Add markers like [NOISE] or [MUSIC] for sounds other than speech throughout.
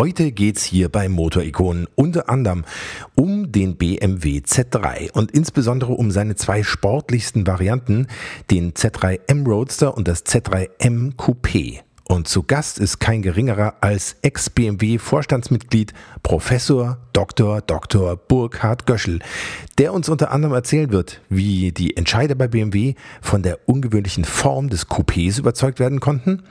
Heute geht's hier bei Motorikonen unter anderem um den BMW Z3 und insbesondere um seine zwei sportlichsten Varianten, den Z3 M Roadster und das Z3 M Coupé. Und zu Gast ist kein geringerer als Ex-BMW-Vorstandsmitglied Professor Dr. Dr. Burkhard Göschel, der uns unter anderem erzählen wird, wie die Entscheider bei BMW von der ungewöhnlichen Form des Coupés überzeugt werden konnten,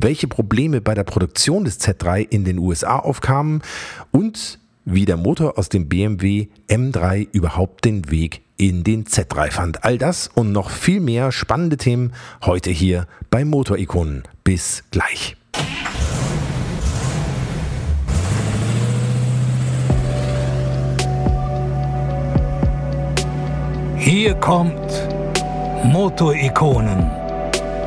welche Probleme bei der Produktion des Z3 in den USA aufkamen und wie der Motor aus dem BMW M3 überhaupt den Weg in den Z3 fand. All das und noch viel mehr spannende Themen heute hier bei Motorikonen. Bis gleich. Hier kommt Motorikonen.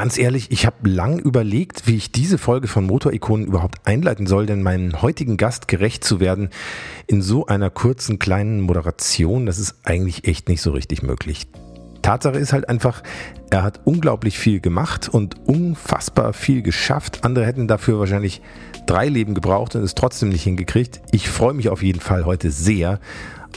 Ganz ehrlich, ich habe lang überlegt, wie ich diese Folge von Motorikonen überhaupt einleiten soll, denn meinen heutigen Gast gerecht zu werden in so einer kurzen kleinen Moderation, das ist eigentlich echt nicht so richtig möglich. Tatsache ist halt einfach, er hat unglaublich viel gemacht und unfassbar viel geschafft. Andere hätten dafür wahrscheinlich drei Leben gebraucht und es trotzdem nicht hingekriegt. Ich freue mich auf jeden Fall heute sehr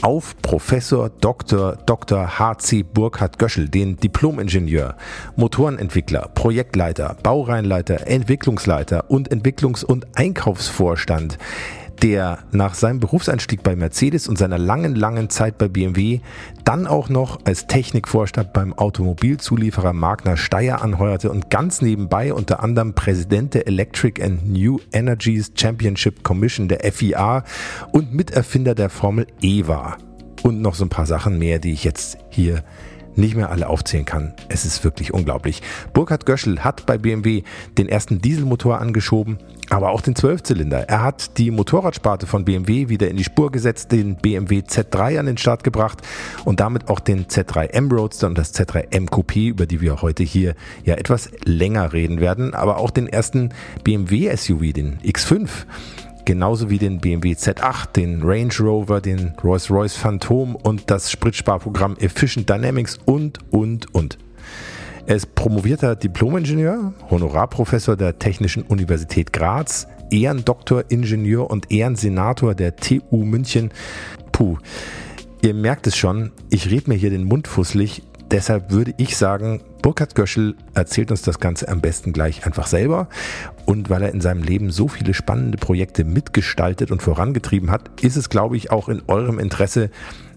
auf Professor Dr. Dr. H.C. Burkhard Göschel, den Diplomingenieur, Motorenentwickler, Projektleiter, Baureihenleiter, Entwicklungsleiter und Entwicklungs- und Einkaufsvorstand der nach seinem Berufseinstieg bei Mercedes und seiner langen, langen Zeit bei BMW dann auch noch als Technikvorstand beim Automobilzulieferer Magna Steyr anheuerte und ganz nebenbei unter anderem Präsident der Electric and New Energies Championship Commission der FIA und Miterfinder der Formel E war. Und noch so ein paar Sachen mehr, die ich jetzt hier nicht mehr alle aufzählen kann. Es ist wirklich unglaublich. Burkhard Göschel hat bei BMW den ersten Dieselmotor angeschoben, aber auch den Zwölfzylinder. Er hat die Motorradsparte von BMW wieder in die Spur gesetzt, den BMW Z3 an den Start gebracht und damit auch den Z3 M Roadster und das Z3 M Coupé, über die wir heute hier ja etwas länger reden werden, aber auch den ersten BMW SUV, den X5 genauso wie den BMW Z8, den Range Rover, den Rolls-Royce Phantom und das Spritsparprogramm Efficient Dynamics und, und, und. Er ist promovierter Diplomingenieur, Honorarprofessor der Technischen Universität Graz, Ehrendoktoringenieur und Ehrensenator der TU München. Puh, ihr merkt es schon, ich rede mir hier den Mund fusselig. Deshalb würde ich sagen, Burkhard Göschel erzählt uns das Ganze am besten gleich einfach selber. Und weil er in seinem Leben so viele spannende Projekte mitgestaltet und vorangetrieben hat, ist es, glaube ich, auch in eurem Interesse,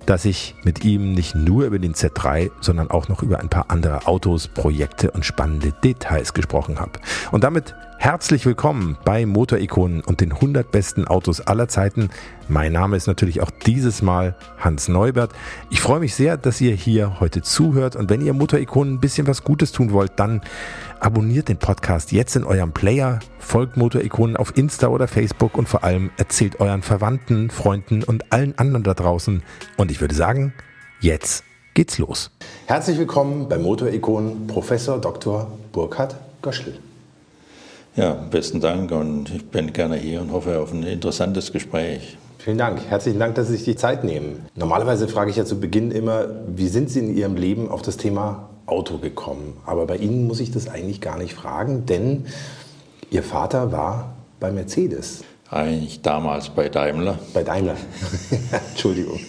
dass ich mit ihm nicht nur über den Z3, sondern auch noch über ein paar andere Autos, Projekte und spannende Details gesprochen habe. Und damit herzlich willkommen bei Motorikonen und den 100 besten Autos aller Zeiten. Mein Name ist natürlich auch dieses Mal Hans Neubert. Ich freue mich sehr, dass ihr hier heute zuhört und wenn ihr Motorikonen ein bisschen was Gutes tun wollt, dann abonniert den Podcast jetzt in eurem Player, folgt Motorikonen auf Insta oder Facebook und vor allem erzählt euren Verwandten, Freunden und allen anderen da draußen. Und ich würde sagen, jetzt geht's los. Herzlich willkommen bei Motorikonen Professor Dr. Burkhard Göschel. Ja, besten Dank und ich bin gerne hier und hoffe auf ein interessantes Gespräch. Vielen Dank. Herzlichen Dank, dass Sie sich die Zeit nehmen. Normalerweise frage ich ja zu Beginn immer, wie sind Sie in Ihrem Leben auf das Thema Auto gekommen. Aber bei Ihnen muss ich das eigentlich gar nicht fragen, denn Ihr Vater war bei Mercedes. Eigentlich damals bei Daimler. Bei Daimler. [LAUGHS] Entschuldigung.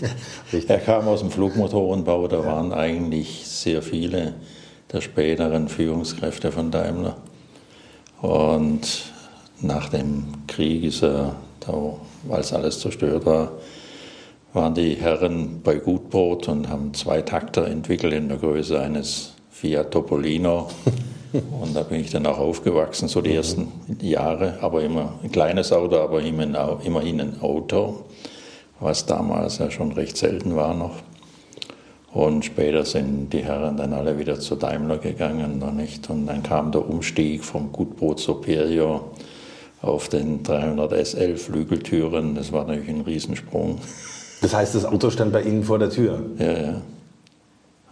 Richtig. Er kam aus dem Flugmotorenbau, da ja. waren eigentlich sehr viele der späteren Führungskräfte von Daimler. Und nach dem Krieg ist er, weil es alles zerstört war, waren die Herren bei Gutbrot und haben zwei Takter entwickelt in der Größe eines Fiat Topolino. [LAUGHS] und da bin ich dann auch aufgewachsen, so die mhm. ersten Jahre, aber immer ein kleines Auto, aber immerhin ein Auto, was damals ja schon recht selten war noch. Und später sind die Herren dann alle wieder zu Daimler gegangen, noch nicht? Und dann kam der Umstieg vom Gutbrot Superior auf den 300 SL Flügeltüren. Das war natürlich ein Riesensprung. Das heißt, das Auto stand bei Ihnen vor der Tür? Ja, ja.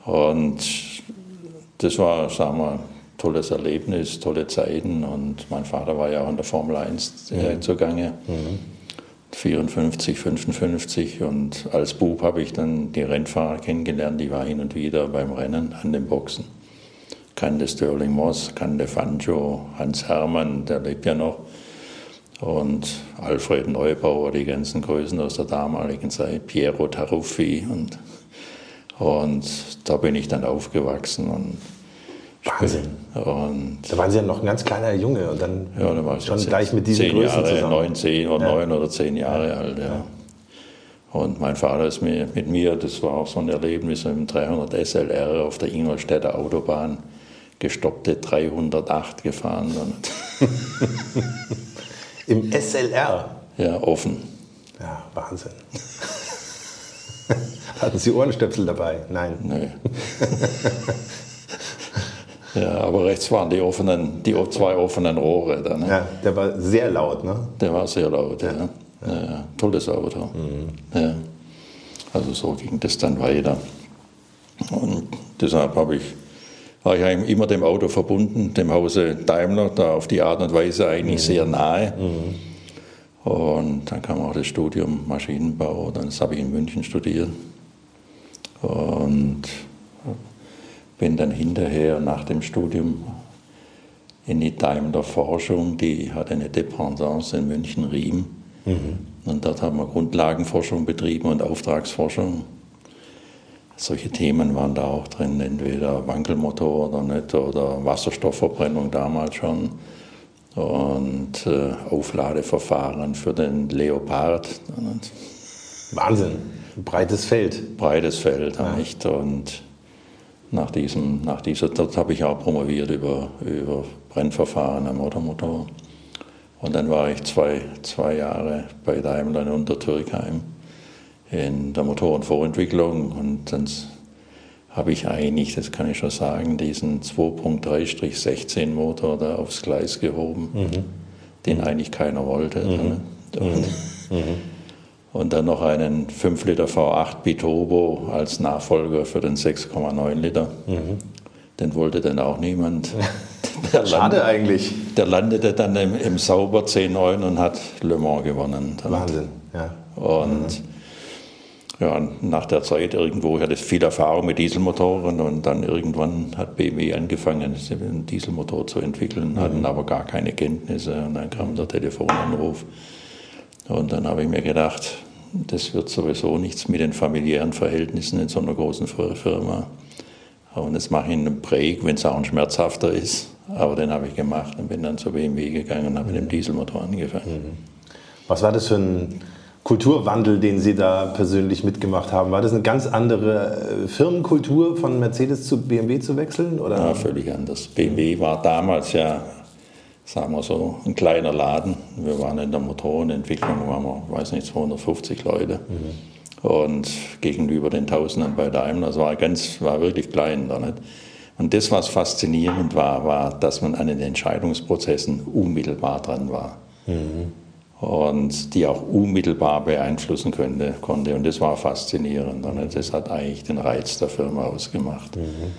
Und das war, sagen wir, tolles Erlebnis, tolle Zeiten. Und mein Vater war ja auch in der Formel 1 mhm. zugange. Mhm. 54, 55 und als Bub habe ich dann die Rennfahrer kennengelernt, die war hin und wieder beim Rennen an den Boxen. Kannte Sterling Moss, kannte Fanjo, Hans Hermann, der lebt ja noch, und Alfred Neubauer, die ganzen Größen aus der damaligen Zeit, Piero Taruffi. Und, und da bin ich dann aufgewachsen und Wahnsinn. Und da waren Sie ja noch ein ganz kleiner Junge und dann ja, da war schon gleich mit diesen zehn Größen Jahre, zusammen. Neun, zehn oder ja. neun oder zehn Jahre ja. alt. Ja. Und mein Vater ist mit mir, das war auch so ein Erlebnis, im 300 SLR auf der Ingolstädter Autobahn gestoppte 308 gefahren. [LAUGHS] Im SLR? Ja, offen. Ja, Wahnsinn. [LAUGHS] Hatten Sie Ohrenstöpsel dabei? Nein. Nö. [LAUGHS] Ja, aber rechts waren die offenen, die zwei offenen Rohre. Da, ne? Ja, der war sehr laut, ne? Der war sehr laut, ja. ja. ja. tolles Auto. Mhm. Ja. Also so ging das dann weiter. Und deshalb habe ich, war ich immer dem Auto verbunden, dem Hause Daimler, da auf die Art und Weise eigentlich mhm. sehr nahe. Mhm. Und dann kam auch das Studium Maschinenbau, dann habe ich in München studiert. Und bin dann hinterher nach dem Studium in die Daimler Forschung, die hat eine Dependance in München-Riem. Mhm. Und dort haben wir Grundlagenforschung betrieben und Auftragsforschung. Solche Themen waren da auch drin, entweder Wankelmotor oder nicht, oder Wasserstoffverbrennung damals schon. Und äh, Aufladeverfahren für den Leopard. Wahnsinn, breites Feld. Breites Feld, ja. nicht? Und nach, diesem, nach dieser, dort habe ich auch promoviert über, über Brennverfahren am Automotor. Und dann war ich zwei, zwei Jahre bei Daimler in Untertürkheim in der Motorenvorentwicklung und dann habe ich eigentlich, das kann ich schon sagen, diesen 2.3-16 Motor da aufs Gleis gehoben, mhm. den eigentlich keiner wollte. Mhm. Und, mhm. Und dann noch einen 5 Liter V8 Biturbo als Nachfolger für den 6,9 Liter. Mhm. Den wollte dann auch niemand. [LAUGHS] Der Schade land, eigentlich. Der landete dann im, im Sauber 10-9 und hat Le Mans gewonnen. Wahnsinn, ja. Und mhm. ja, nach der Zeit irgendwo, ich hatte viel Erfahrung mit Dieselmotoren und dann irgendwann hat BMW angefangen, einen Dieselmotor zu entwickeln, mhm. hatten aber gar keine Kenntnisse und dann kam der Telefonanruf. Und dann habe ich mir gedacht, das wird sowieso nichts mit den familiären Verhältnissen in so einer großen Firma. Und jetzt mache ich einen Break, wenn es auch ein schmerzhafter ist. Aber den habe ich gemacht und bin dann zur BMW gegangen und habe mit dem Dieselmotor angefangen. Mhm. Was war das für ein Kulturwandel, den Sie da persönlich mitgemacht haben? War das eine ganz andere äh, Firmenkultur, von Mercedes zu BMW zu wechseln? Oder? Ja, völlig anders. BMW war damals ja sagen wir so, ein kleiner Laden. Wir waren in der Motorenentwicklung, waren wir, weiß nicht, 250 Leute. Mhm. Und gegenüber den Tausenden bei Daimler, das war ganz, war wirklich klein da nicht. Und das, was faszinierend war, war, dass man an den Entscheidungsprozessen unmittelbar dran war. Mhm. Und die auch unmittelbar beeinflussen könnte, konnte. Und das war faszinierend. Und das hat eigentlich den Reiz der Firma ausgemacht. Mhm.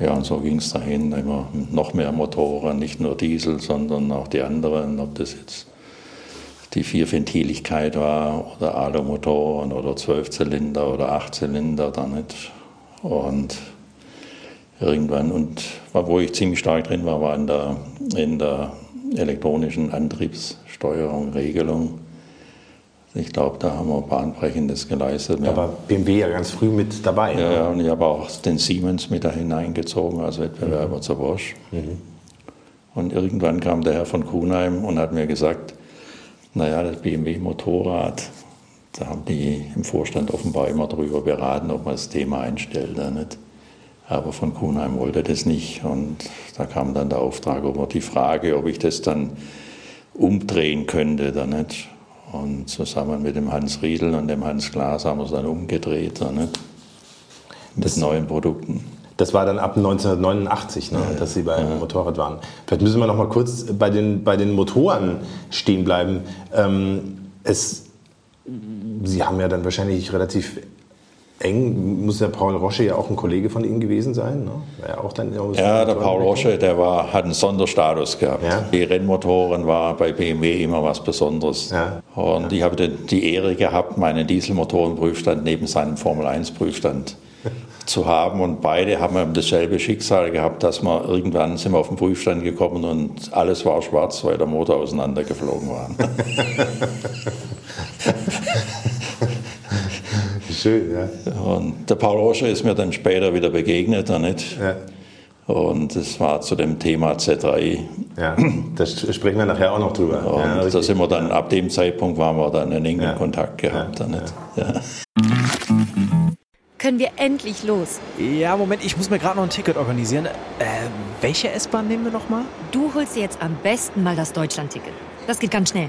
Ja, und so ging es dahin, immer noch mehr Motoren, nicht nur Diesel, sondern auch die anderen, ob das jetzt die Vierventiligkeit war oder Alumotoren oder Zwölfzylinder oder Achtzylinder, dann nicht. Und irgendwann, und wo ich ziemlich stark drin war, war in der, in der elektronischen Antriebssteuerung, Regelung. Ich glaube, da haben wir Bahnbrechendes geleistet. Da war BMW ja ganz früh mit dabei. Ja, ja und ich habe auch den Siemens mit da hineingezogen als Wettbewerber mhm. zur Bosch. Mhm. Und irgendwann kam der Herr von Kuhnheim und hat mir gesagt, naja, das BMW-Motorrad, da haben die im Vorstand offenbar immer darüber beraten, ob man das Thema einstellt oder nicht. Aber von Kuhnheim wollte das nicht. Und da kam dann der Auftrag, ob die Frage, ob ich das dann umdrehen könnte oder nicht. Und zusammen mit dem Hans Riedel und dem Hans Glas haben wir es dann umgedreht, so, ne? mit das, neuen Produkten. Das war dann ab 1989, ne, ja, dass Sie beim ja. Motorrad waren. Vielleicht müssen wir noch mal kurz bei den, bei den Motoren stehen bleiben. Ähm, es, Sie haben ja dann wahrscheinlich relativ eng, muss der Paul Rosche ja auch ein Kollege von Ihnen gewesen sein. Ne? Ja, auch dann ja der Paul Rosche, der war, hat einen Sonderstatus gehabt. Ja? Die Rennmotoren war bei BMW immer was Besonderes. Ja. Und ich habe die Ehre gehabt, meinen Dieselmotorenprüfstand neben seinem Formel-1-Prüfstand [LAUGHS] zu haben und beide haben dasselbe Schicksal gehabt, dass wir irgendwann sind wir auf den Prüfstand gekommen und alles war schwarz, weil der Motor auseinandergeflogen war. [LAUGHS] Schön, ja. Und der Paul Roscher ist mir dann später wieder begegnet, nicht? Ja. Und es war zu dem Thema Z3. Ja, da sprechen wir nachher auch noch drüber. Und ja, da sind wir dann, ab dem Zeitpunkt waren wir dann in engen ja. Kontakt gehabt. Ja. Nicht? Ja können wir endlich los. Ja, Moment, ich muss mir gerade noch ein Ticket organisieren. Äh, welche S-Bahn nehmen wir nochmal? Du holst dir jetzt am besten mal das Deutschland-Ticket. Das geht ganz schnell.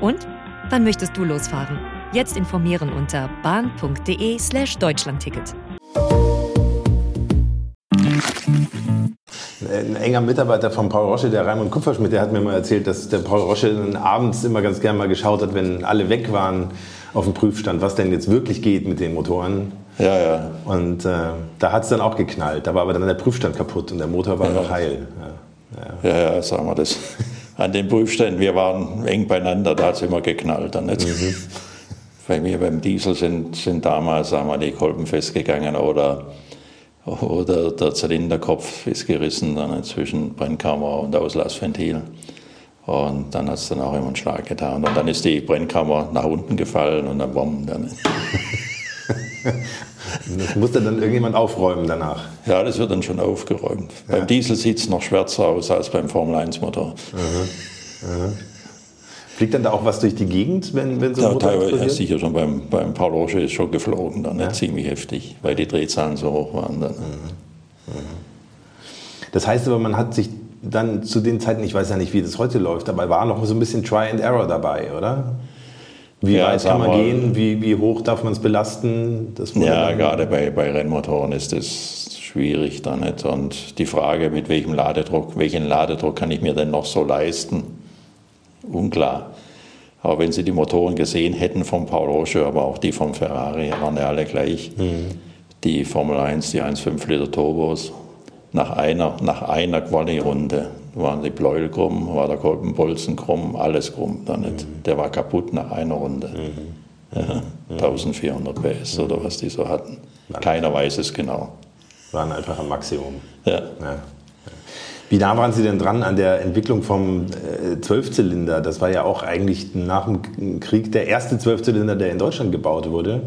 Und? Wann möchtest du losfahren? Jetzt informieren unter bahn.de/slash Deutschlandticket. Ein enger Mitarbeiter von Paul Rosche, der Raimund Kupferschmidt, der hat mir mal erzählt, dass der Paul Rosche abends immer ganz gern mal geschaut hat, wenn alle weg waren auf dem Prüfstand, was denn jetzt wirklich geht mit den Motoren. Ja, ja. Und äh, da hat es dann auch geknallt. Da war aber dann der Prüfstand kaputt und der Motor war ja. noch heil. Ja, ja, ja sagen wir das. [LAUGHS] An den Prüfständen, wir waren eng beieinander, da hat es immer geknallt. Dann nicht. Mhm. [LAUGHS] Bei mir beim Diesel sind, sind damals sagen wir, die Kolben festgegangen oder oder der Zylinderkopf ist gerissen dann zwischen Brennkammer und Auslassventil. Und dann hat es dann auch immer einen Schlag getan. Und dann ist die Brennkammer nach unten gefallen und dann bomben dann. [LAUGHS] das musste dann irgendjemand aufräumen danach. Ja, das wird dann schon aufgeräumt. Ja. Beim Diesel sieht es noch schwärzer aus als beim Formel-1-Motor. Mhm. Mhm. Fliegt dann da auch was durch die Gegend, wenn, wenn so ein ja, Motor teilweise, ja, sicher schon beim, beim Paul Roche ist schon geflogen, dann ja. ziemlich heftig, weil die Drehzahlen so hoch waren. Dann. Das heißt aber, man hat sich dann zu den Zeiten, ich weiß ja nicht, wie das heute läuft, aber war noch so ein bisschen Try and Error dabei, oder? Wie ja, weit kann man gehen? Wie, wie hoch darf man es belasten? ja, gerade bei, bei Rennmotoren ist das schwierig da nicht. Und die Frage, mit welchem Ladedruck, welchen Ladedruck kann ich mir denn noch so leisten? unklar. Aber wenn Sie die Motoren gesehen hätten vom Paul Roche, aber auch die vom Ferrari, waren ja alle gleich. Mhm. Die Formel 1, die 1,5 Liter Turbos, nach einer, nach einer Quali-Runde waren die Pleuel krumm, war der Kolbenbolzen krumm, alles krumm. Dann nicht. Mhm. Der war kaputt nach einer Runde. Mhm. Ja, 1400 PS oder was die so hatten. Keiner weiß es genau. Waren einfach am Maximum. Ja. ja. Wie nah waren Sie denn dran an der Entwicklung vom äh, Zwölfzylinder? Das war ja auch eigentlich nach dem Krieg der erste Zwölfzylinder, der in Deutschland gebaut wurde.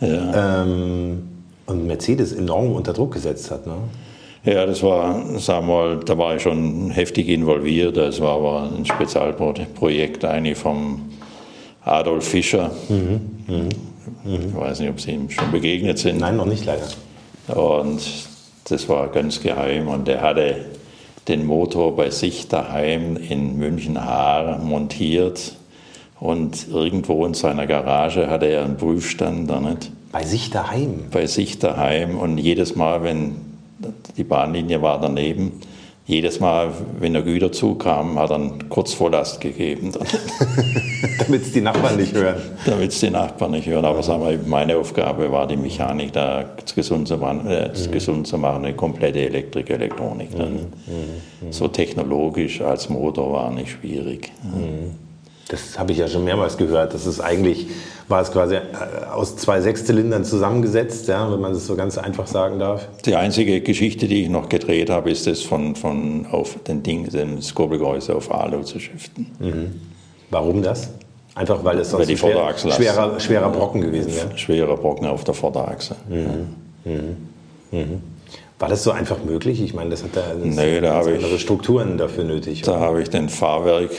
Ja. Ähm, und Mercedes enorm unter Druck gesetzt hat. Ne? Ja, das war, sagen wir mal, da war ich schon heftig involviert. Das war aber ein Spezialprojekt eigentlich vom Adolf Fischer. Mhm. Mhm. Mhm. Ich weiß nicht, ob Sie ihm schon begegnet sind. Nein, noch nicht leider. Und das war ganz geheim und er hatte den Motor bei sich daheim in München-Haar montiert und irgendwo in seiner Garage hatte er einen Prüfstand. Nicht? Bei sich daheim? Bei sich daheim und jedes Mal, wenn die Bahnlinie war daneben, jedes Mal, wenn der Güterzug kam, hat er einen Kurzvorlast gegeben. [LAUGHS] Damit es die Nachbarn nicht hören. Damit es die Nachbarn nicht hören. Aber sagen wir, meine Aufgabe war, die Mechanik da gesund zu machen, äh, mhm. gesund zu machen eine komplette Elektrik, Elektronik. Mhm. mhm. So technologisch als Motor war nicht schwierig. Mhm. Das habe ich ja schon mehrmals gehört. Das ist eigentlich, war es quasi äh, aus zwei Sechszylindern zusammengesetzt, ja, wenn man das so ganz einfach sagen darf. Die einzige Geschichte, die ich noch gedreht habe, ist das von, von auf den Ding, den Skurbelgehäuse auf Alu zu shiften. Mhm. Warum das? Einfach weil es sonst weil schwer, schwerer, schwerer Brocken gewesen wäre. Schwerer Brocken auf der Vorderachse. Mhm. Mhm. mhm. War das so einfach möglich? Ich meine, das hat da, Nee, da habe ich- andere Strukturen dafür nötig. Da habe ich den Fahrwerk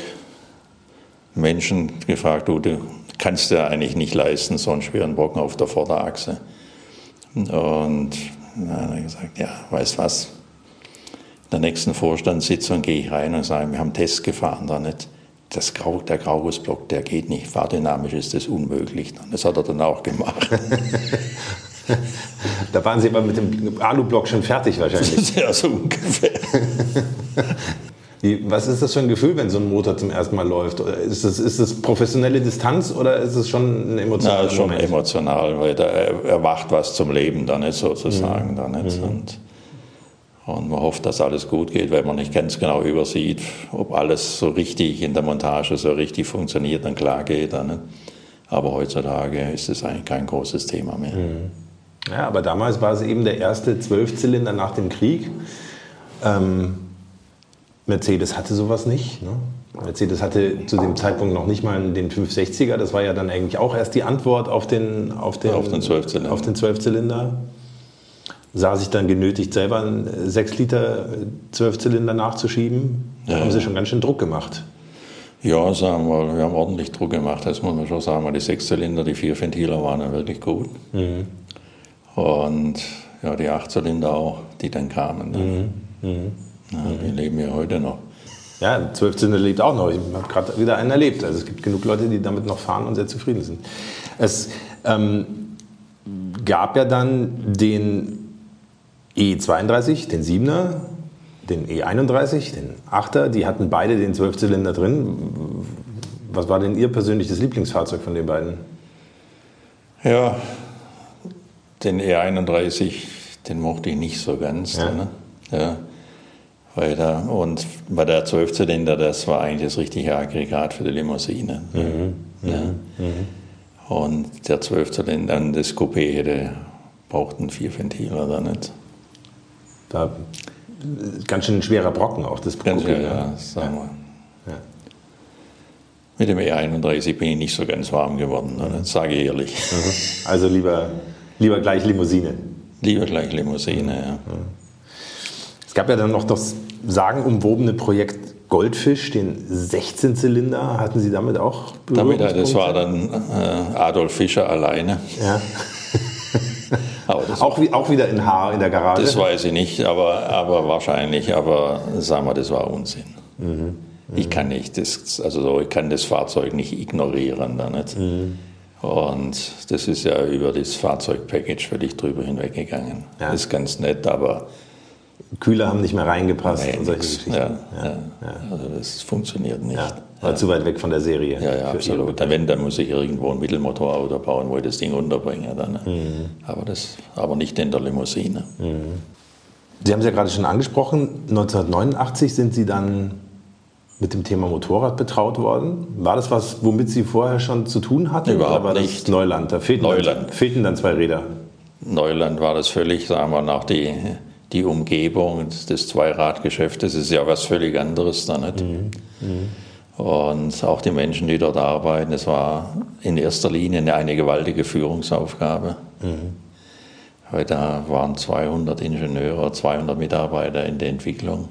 Menschen gefragt, du, du kannst dir eigentlich nicht leisten, so einen schweren Brocken auf der Vorderachse. Und dann hat er gesagt, ja, weißt was, in der nächsten Vorstandssitzung gehe ich rein und sage, wir haben Tests gefahren da nicht. Das Grau, der Graugussblock, der geht nicht. Fahrdynamisch ist das unmöglich. Das hat er dann auch gemacht. [LAUGHS] Da waren Sie aber mit dem Alublock schon fertig wahrscheinlich. [LAUGHS] ja, so ungefähr. [LAUGHS] Wie, was ist das für ein Gefühl, wenn so ein Motor zum ersten Mal läuft? Oder ist das, ist das professionelle Distanz oder ist es schon ein Ja, emotionaler ist schon Moment? emotional, weil da er- erwacht was zum Leben da nicht sozusagen. Da nicht. Und, und man hofft, dass alles gut geht, weil man nicht ganz genau übersieht, ob alles so richtig in der Montage so richtig funktioniert und klar geht. Da nicht. Aber heutzutage ist es eigentlich kein großes Thema mehr. Ja, aber damals war es eben der erste Zwölfzylinder nach dem Krieg. Ähm, Mercedes hatte sowas nicht. Ne? Mercedes hatte zu dem Zeitpunkt noch nicht mal den 560er. Das war ja dann eigentlich auch erst die Antwort auf den, auf den, Auf den Zwölfzylinder. Auf den Zwölfzylinder. Sah sich dann genötigt, selber einen 6 Liter Zwölfzylinder nachzuschieben. Da Ja, haben sie schon ganz schön Druck gemacht. Ja, sagen wir, wir haben ordentlich Druck gemacht, das muss man schon sagen. weil Die Sechszylinder, die vier Ventiler waren ja wirklich gut. Und ja, die Achtzylinder auch, die dann kamen. Ne? Ja, die leben ja heute noch. Ja, Zwölfzylinder lebt auch noch. Ich habe gerade wieder einen erlebt. Also es gibt genug Leute, die damit noch fahren und sehr zufrieden sind. Es ähm, gab ja dann den E32, den 7er, den E31, den 8er. Die hatten beide den Zwölfzylinder drin. Was war denn Ihr persönliches Lieblingsfahrzeug von den beiden? Ja, den E31, den mochte ich nicht so ganz. Ja. Ne? Ja, weil da, und bei der Zwölfzylinder, das war eigentlich das richtige Aggregat für die Limousine. Ja. Und der Zwölfzylinder, das Coupé hätte, brauchten vier Ventiler da nicht. Da, ganz schön ein schwerer Brocken auch, das Ganz Coupé, ja, ne? ja, sagen wir. Ja. Mit dem E31 bin ich nicht so ganz warm geworden, ne? das sage ich ehrlich. Also lieber, lieber gleich Limousine. Lieber gleich Limousine, ja. Es gab ja dann noch das sagenumwobene Projekt Goldfisch, den 16-Zylinder. Hatten Sie damit auch Damit, das Berührungspunkte? war dann äh, Adolf Fischer alleine. Ja. [LAUGHS] Das, [LAUGHS] Auch, wie, auch wieder in Haar in der Garage. das weiß ich nicht, aber, aber wahrscheinlich, aber sagen wir, das war Unsinn. Mhm. Ich kann nicht das, also so, ich kann das Fahrzeug nicht ignorieren. Da nicht. Mhm. Und das ist ja über das Fahrzeugpackage völlig drüber hinweggegangen. Ja. Das ist ganz nett, aber Kühler haben nicht mehr reingepasst nee, und solche nix. Geschichten. ja, ja, Also das funktioniert nicht. Ja, war zu weit weg von der Serie. Ja, ja, absolut. Dann, wenn, dann muss ich irgendwo ein Mittelmotorauto bauen, wo ich das Ding unterbringe. Dann, ne? Mhm. aber, das, aber nicht in der Limousine. Sie haben es ja gerade schon angesprochen. 1989 sind Sie dann mit dem Thema Motorrad betraut worden. War das was, womit Sie vorher schon zu tun hatten? Überhaupt oder war das nicht. Neuland. Da fehlten, Dann, Neuland. fehlten dann zwei Räder. Neuland war das völlig, sagen wir, nach die, die Umgebung des Zweiradgeschäftes ist ja was völlig anderes da nicht. Und auch die Menschen, die dort arbeiten, es war in erster Linie eine gewaltige Führungsaufgabe. Weil da waren 200 Ingenieure, 200 Mitarbeiter in der Entwicklung.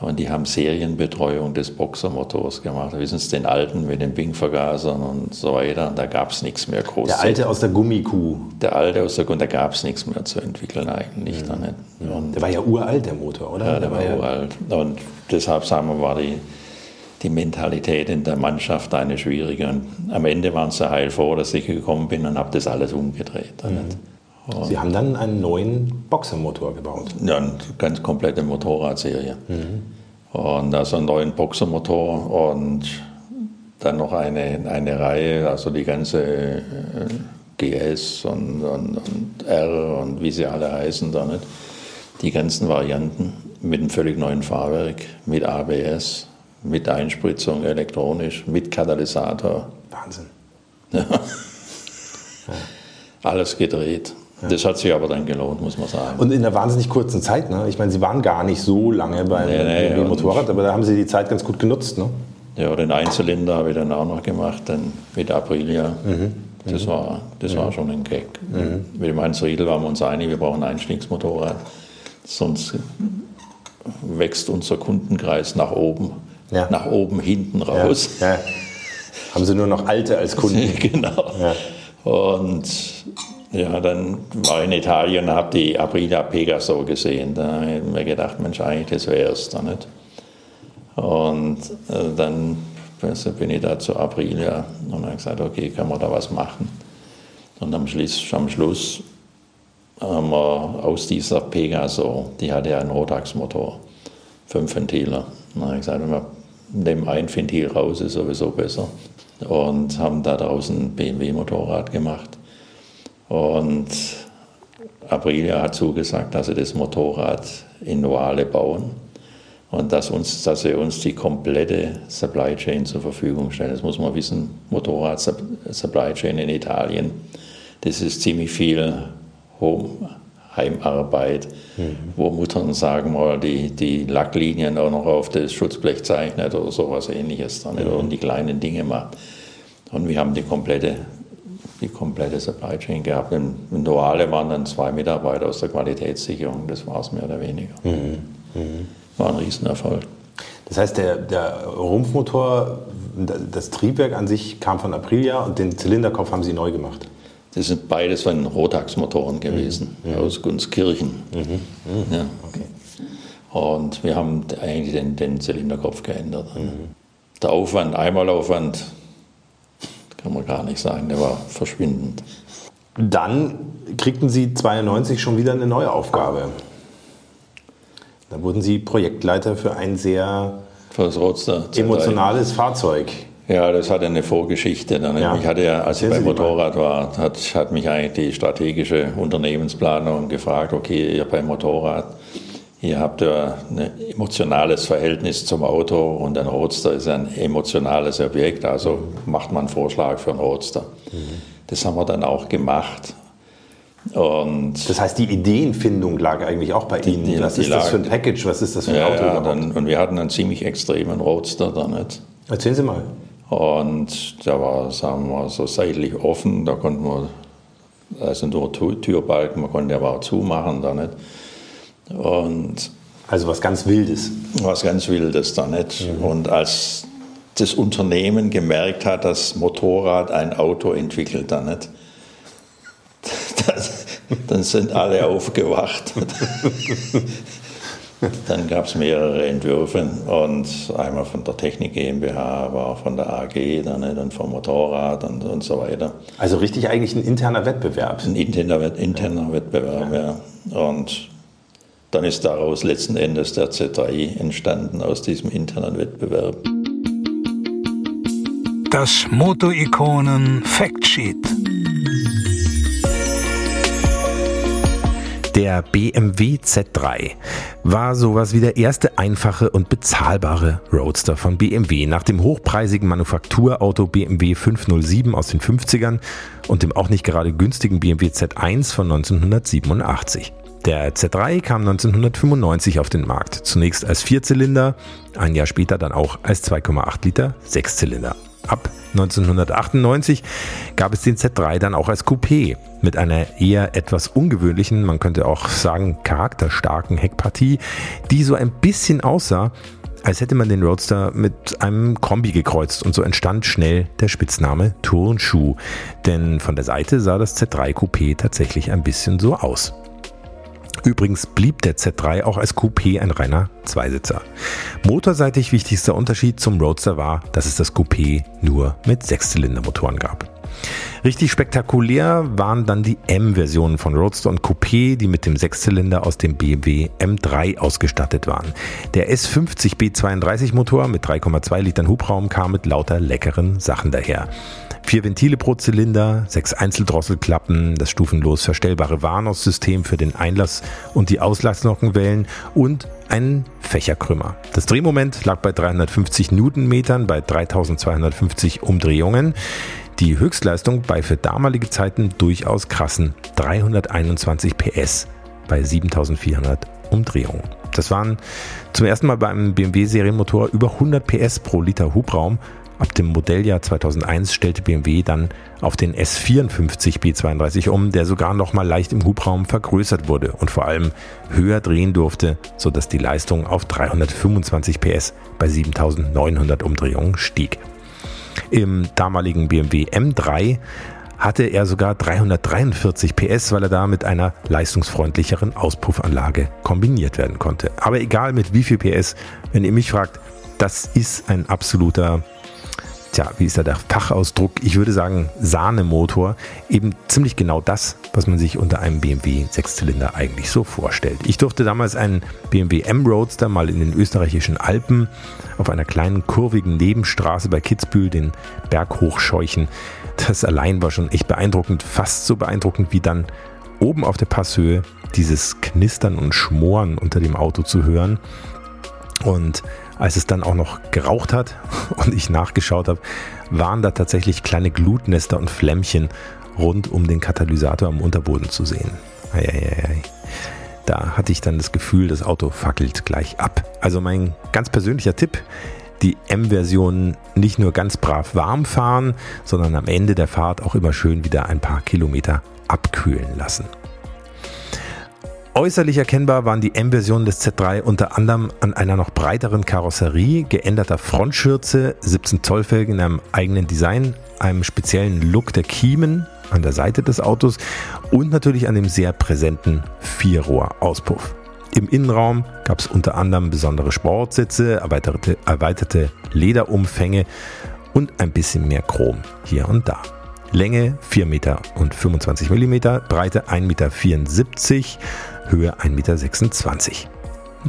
Und die haben Serienbetreuung des Boxermotors gemacht. Wissen Sie, den alten mit den Bing-Vergasern und so weiter. Da gab es nichts mehr groß. Der alte aus der Gummikuh. Der alte aus der Grund, da gab es nichts mehr zu entwickeln eigentlich. Da nicht. Und, Der war ja uralt, der Motor, oder? ja, der war uralt. Und deshalb sagen wir, war die, die Mentalität in der Mannschaft eine schwierige. Und am Ende waren sie heilfroh, dass ich gekommen bin und habe das alles umgedreht. Da nicht. Sie haben dann einen neuen Boxermotor gebaut. Ja, eine ganz komplette Motorradserie. Und also einen neuen Boxermotor und dann noch eine, eine Reihe, also die ganze äh, GS und, und, und R und wie sie alle heißen da nicht. Die ganzen Varianten mit einem völlig neuen Fahrwerk, mit ABS, mit Einspritzung elektronisch, mit Katalysator, Wahnsinn. [LAUGHS] alles gedreht. Das hat sich aber dann gelohnt, muss man sagen. Und in einer wahnsinnig kurzen Zeit. Ne? Ich meine, Sie waren gar nicht so lange beim Nee, nee, Motorrad, aber da haben Sie die Zeit ganz gut genutzt. Ne? Ja, den Einzylinder habe ich dann auch noch gemacht, dann mit Aprilia. Das, war, das war schon ein Gag. Mit dem Heinz Riedel waren wir uns einig, wir brauchen ein Einstiegsmotorrad. sonst wächst unser Kundenkreis nach oben, Ja. nach oben hinten raus. Ja, ja. Haben Sie nur noch Alte als Kunden? [LAUGHS] genau. Und ja, dann war ich in Italien und habe die Aprilia Pegaso gesehen. Da habe ich mir gedacht, Mensch, eigentlich das wäre es da nicht. Und äh, dann bin ich da zu Aprilia und habe gesagt, okay, kann man da was machen? Und am Schluss, am Schluss haben wir aus dieser Pegaso, die hatte ja einen Rotax-Motor, fünf Ventile. Dann habe ich gesagt, wir nehmen ein Ventil raus, ist sowieso besser. Und haben da draußen ein BMW-Motorrad gemacht. Und Aprilia hat zugesagt, dass sie das Motorrad in Wale bauen und dass, uns, dass sie uns die komplette Supply Chain zur Verfügung stellen. Das muss man wissen, Motorrad Supply Chain in Italien, das ist ziemlich viel Home, Heimarbeit, mhm. wo Muttern sagen mal die, die Lacklinien auch noch auf das Schutzblech zeichnet oder sowas ähnliches dann, mhm. und die kleinen Dinge macht. Und wir haben die komplette, die komplette Supply Chain gehabt. In, in Duale waren dann zwei Mitarbeiter aus der Qualitätssicherung, das war es mehr oder weniger. Mhm. War ein Riesenerfolg. Das heißt, der, der Rumpfmotor, das Triebwerk an sich kam von Aprilia und den Zylinderkopf haben Sie neu gemacht? Das sind beides von Rotax-Motoren gewesen, mhm. aus Gunskirchen. Mhm. Ja. Okay. Und wir haben eigentlich den, den Zylinderkopf geändert. Mhm. Der Aufwand, Einmalaufwand, kann man gar nicht sagen, der war verschwindend. Dann kriegten Sie 92 schon wieder eine neue Aufgabe. Da wurden Sie Projektleiter für ein sehr emotionales Fahrzeug. Ja, das hatte eine Vorgeschichte. Dann. Ja. Ich hatte ja, als ich beim Motorrad war, hat, hat mich eigentlich die strategische Unternehmensplanung gefragt, okay, ihr beim Motorrad, ihr habt ja ein emotionales Verhältnis zum Auto und ein Roadster ist ein emotionales Objekt, also macht man einen Vorschlag für einen Roadster. Mhm. Das haben wir dann auch gemacht. Und das heißt, die Ideenfindung lag eigentlich auch bei Ihnen. Die, Was ist das für ein Package? Was ist das für ein ja, Auto? Ja, dann, und wir hatten einen ziemlich extremen Roadster da nicht. Erzählen Sie mal. Und der war, sagen wir so seitlich offen. Da konnten wir, also nur Türbalken, man konnte aber auch zumachen da nicht. Und also was ganz Wildes. Was ganz Wildes da nicht. Mhm. Und als das Unternehmen gemerkt hat, dass Motorrad ein Auto entwickelt da nicht, [LAUGHS] das, dann sind alle [LAUGHS] aufgewacht. Dann gab es mehrere Entwürfe und einmal von der Technik GmbH, aber auch von der AG, dann, dann vom Motorrad und, und so weiter. Also richtig eigentlich ein interner Wettbewerb. Ein interner, interner Wettbewerb, ja. ja. Und dann ist daraus letzten Endes der Z3 entstanden aus diesem internen Wettbewerb. Das Moto-Ikonen Factsheet. Der BMW Z3 war sowas wie der erste einfache und bezahlbare Roadster von BMW nach dem hochpreisigen Manufakturauto BMW 507 aus den 50ern und dem auch nicht gerade günstigen BMW Z1 von 1987. Der Z3 kam 1995 auf den Markt, zunächst als Vierzylinder, ein Jahr später dann auch als 2,8 Liter Sechszylinder. Ab 1998 gab es den Z3 dann auch als Coupé mit einer eher etwas ungewöhnlichen, man könnte auch sagen charakterstarken Heckpartie, die so ein bisschen aussah, als hätte man den Roadster mit einem Kombi gekreuzt und so entstand schnell der Spitzname Turnschuh, denn von der Seite sah das Z3 Coupé tatsächlich ein bisschen so aus. Übrigens blieb der Z3 auch als Coupé ein reiner Zweisitzer. Motorseitig wichtigster Unterschied zum Roadster war, dass es das Coupé nur mit Sechszylindermotoren gab. Richtig spektakulär waren dann die M-Versionen von Roadster und Coupé, die mit dem Sechszylinder aus dem BMW M3 ausgestattet waren. Der S50 B32 Motor mit 3,2 Litern Hubraum kam mit lauter leckeren Sachen daher. Vier Ventile pro Zylinder, sechs Einzeldrosselklappen, das stufenlos verstellbare Warnungssystem für den Einlass und die Auslassnockenwellen und ein Fächerkrümmer. Das Drehmoment lag bei 350 Newtonmetern bei 3250 Umdrehungen. Die Höchstleistung bei für damalige Zeiten durchaus krassen 321 PS bei 7400 Umdrehungen. Das waren zum ersten Mal beim BMW-Serienmotor über 100 PS pro Liter Hubraum Ab dem Modelljahr 2001 stellte BMW dann auf den S54 B32 um, der sogar noch mal leicht im Hubraum vergrößert wurde und vor allem höher drehen durfte, sodass die Leistung auf 325 PS bei 7900 Umdrehungen stieg. Im damaligen BMW M3 hatte er sogar 343 PS, weil er da mit einer leistungsfreundlicheren Auspuffanlage kombiniert werden konnte. Aber egal mit wie viel PS, wenn ihr mich fragt, das ist ein absoluter tja, wie ist da der Fachausdruck? Ich würde sagen Sahnemotor. Eben ziemlich genau das, was man sich unter einem BMW Sechszylinder eigentlich so vorstellt. Ich durfte damals einen BMW M Roadster mal in den österreichischen Alpen auf einer kleinen kurvigen Nebenstraße bei Kitzbühel den Berg hochscheuchen. Das allein war schon echt beeindruckend, fast so beeindruckend wie dann oben auf der Passhöhe dieses Knistern und Schmoren unter dem Auto zu hören. Und als es dann auch noch geraucht hat [LAUGHS] und ich nachgeschaut habe, waren da tatsächlich kleine Glutnester und Flämmchen rund um den Katalysator am Unterboden zu sehen. Eieiei. Da hatte ich dann das Gefühl, das Auto fackelt gleich ab. Also mein ganz persönlicher Tipp, die M-Version nicht nur ganz brav warm fahren, sondern am Ende der Fahrt auch immer schön wieder ein paar Kilometer abkühlen lassen. Äußerlich erkennbar waren die M-Versionen des Z3 unter anderem an einer noch breiteren Karosserie, geänderter Frontschürze, 17 Zoll Felgen in einem eigenen Design, einem speziellen Look der Kiemen an der Seite des Autos und natürlich an dem sehr präsenten Vierrohr-Auspuff. Im Innenraum gab es unter anderem besondere Sportsitze, erweiterte, erweiterte Lederumfänge und ein bisschen mehr Chrom hier und da. Länge 4 Meter und 25 Millimeter, Breite 1,74 Meter, Höhe 1,26 Meter.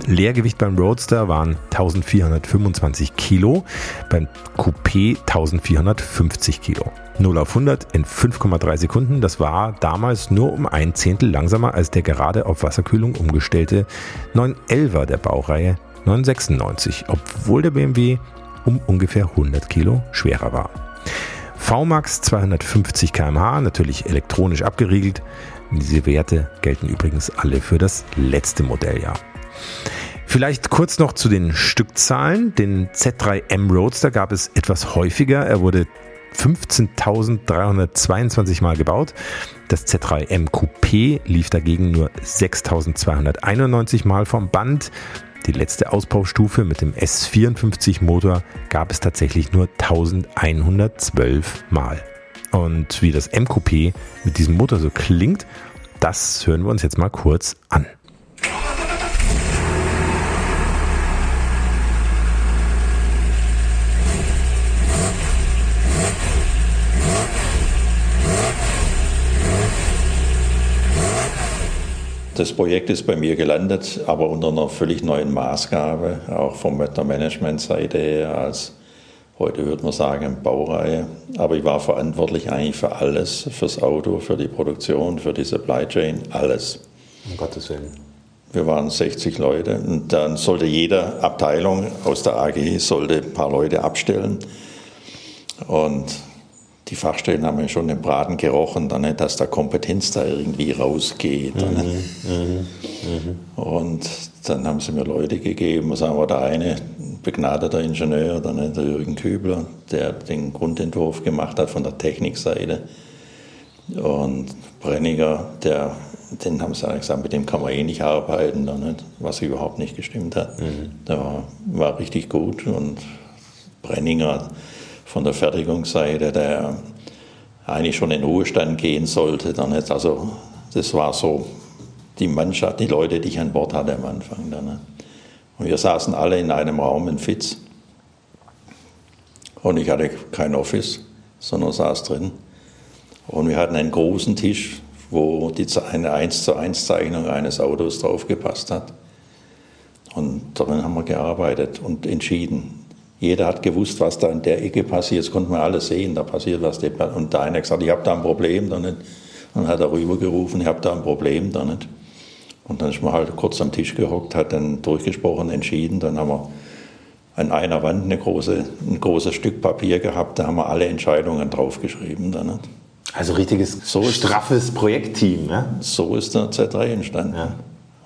Leergewicht beim Roadster waren 1425 Kilo, beim Coupé 1450 Kilo. 0 auf 100 in 5,3 Sekunden, das war damals nur um ein Zehntel langsamer als der gerade auf Wasserkühlung umgestellte 911er der Baureihe 996, obwohl der BMW um ungefähr 100 Kilo schwerer war. VMAX 250 km/h, natürlich elektronisch abgeriegelt. Diese Werte gelten übrigens alle für das letzte Modelljahr. Vielleicht kurz noch zu den Stückzahlen. Den Z3M Roadster gab es etwas häufiger. Er wurde 15.322 Mal gebaut. Das Z3M Coupé lief dagegen nur 6.291 Mal vom Band. Die letzte Ausbaustufe mit dem S54 Motor gab es tatsächlich nur 1112 Mal. Und wie das MQP mit diesem Motor so klingt, das hören wir uns jetzt mal kurz an. Das Projekt ist bei mir gelandet, aber unter einer völlig neuen Maßgabe, auch von der Managementseite her, als heute würde man sagen Baureihe. Aber ich war verantwortlich eigentlich für alles, fürs Auto, für die Produktion, für die Supply Chain, alles. Um Gottes Willen. Wir waren 60 Leute und dann sollte jede Abteilung aus der AG sollte ein paar Leute abstellen. Und die Fachstellen haben ja schon den Braten gerochen, dann nicht, dass da Kompetenz da irgendwie rausgeht. Mhm, mhm, mhm, und dann haben sie mir Leute gegeben, sagen wir, der eine begnadeter Ingenieur, dann nicht, der Jürgen Kübler, der den Grundentwurf gemacht hat von der Technikseite. Und Brenniger, der, den haben sie gesagt, mit dem kann man eh nicht arbeiten, dann nicht, was überhaupt nicht gestimmt hat. Mhm. Der war, war richtig gut und Brenninger, von der Fertigungsseite, der eigentlich schon in Ruhestand gehen sollte. Dann jetzt, also das war so die Mannschaft, die Leute, die ich an Bord hatte am Anfang. Dann, ne? Und wir saßen alle in einem Raum in Fitz. Und ich hatte kein Office, sondern saß drin. Und wir hatten einen großen Tisch, wo die, eine 1 zu 1 Zeichnung eines Autos drauf gepasst hat. Und darin haben wir gearbeitet und entschieden. Jeder hat gewusst, was da in der Ecke passiert. Das konnte man alles sehen, da passiert was. Und der eine hat gesagt, ich habe da ein Problem, dann nicht. Hat er rübergerufen, ich habe da ein Problem, dann nicht. Und dann ist man halt kurz am Tisch gehockt, hat dann durchgesprochen, entschieden. Dann haben wir an einer Wand eine große, ein großes Stück Papier gehabt, da haben wir alle Entscheidungen draufgeschrieben. Dann nicht. Also richtiges so straffes Projektteam, ne? So ist der Z3 entstanden. Ja.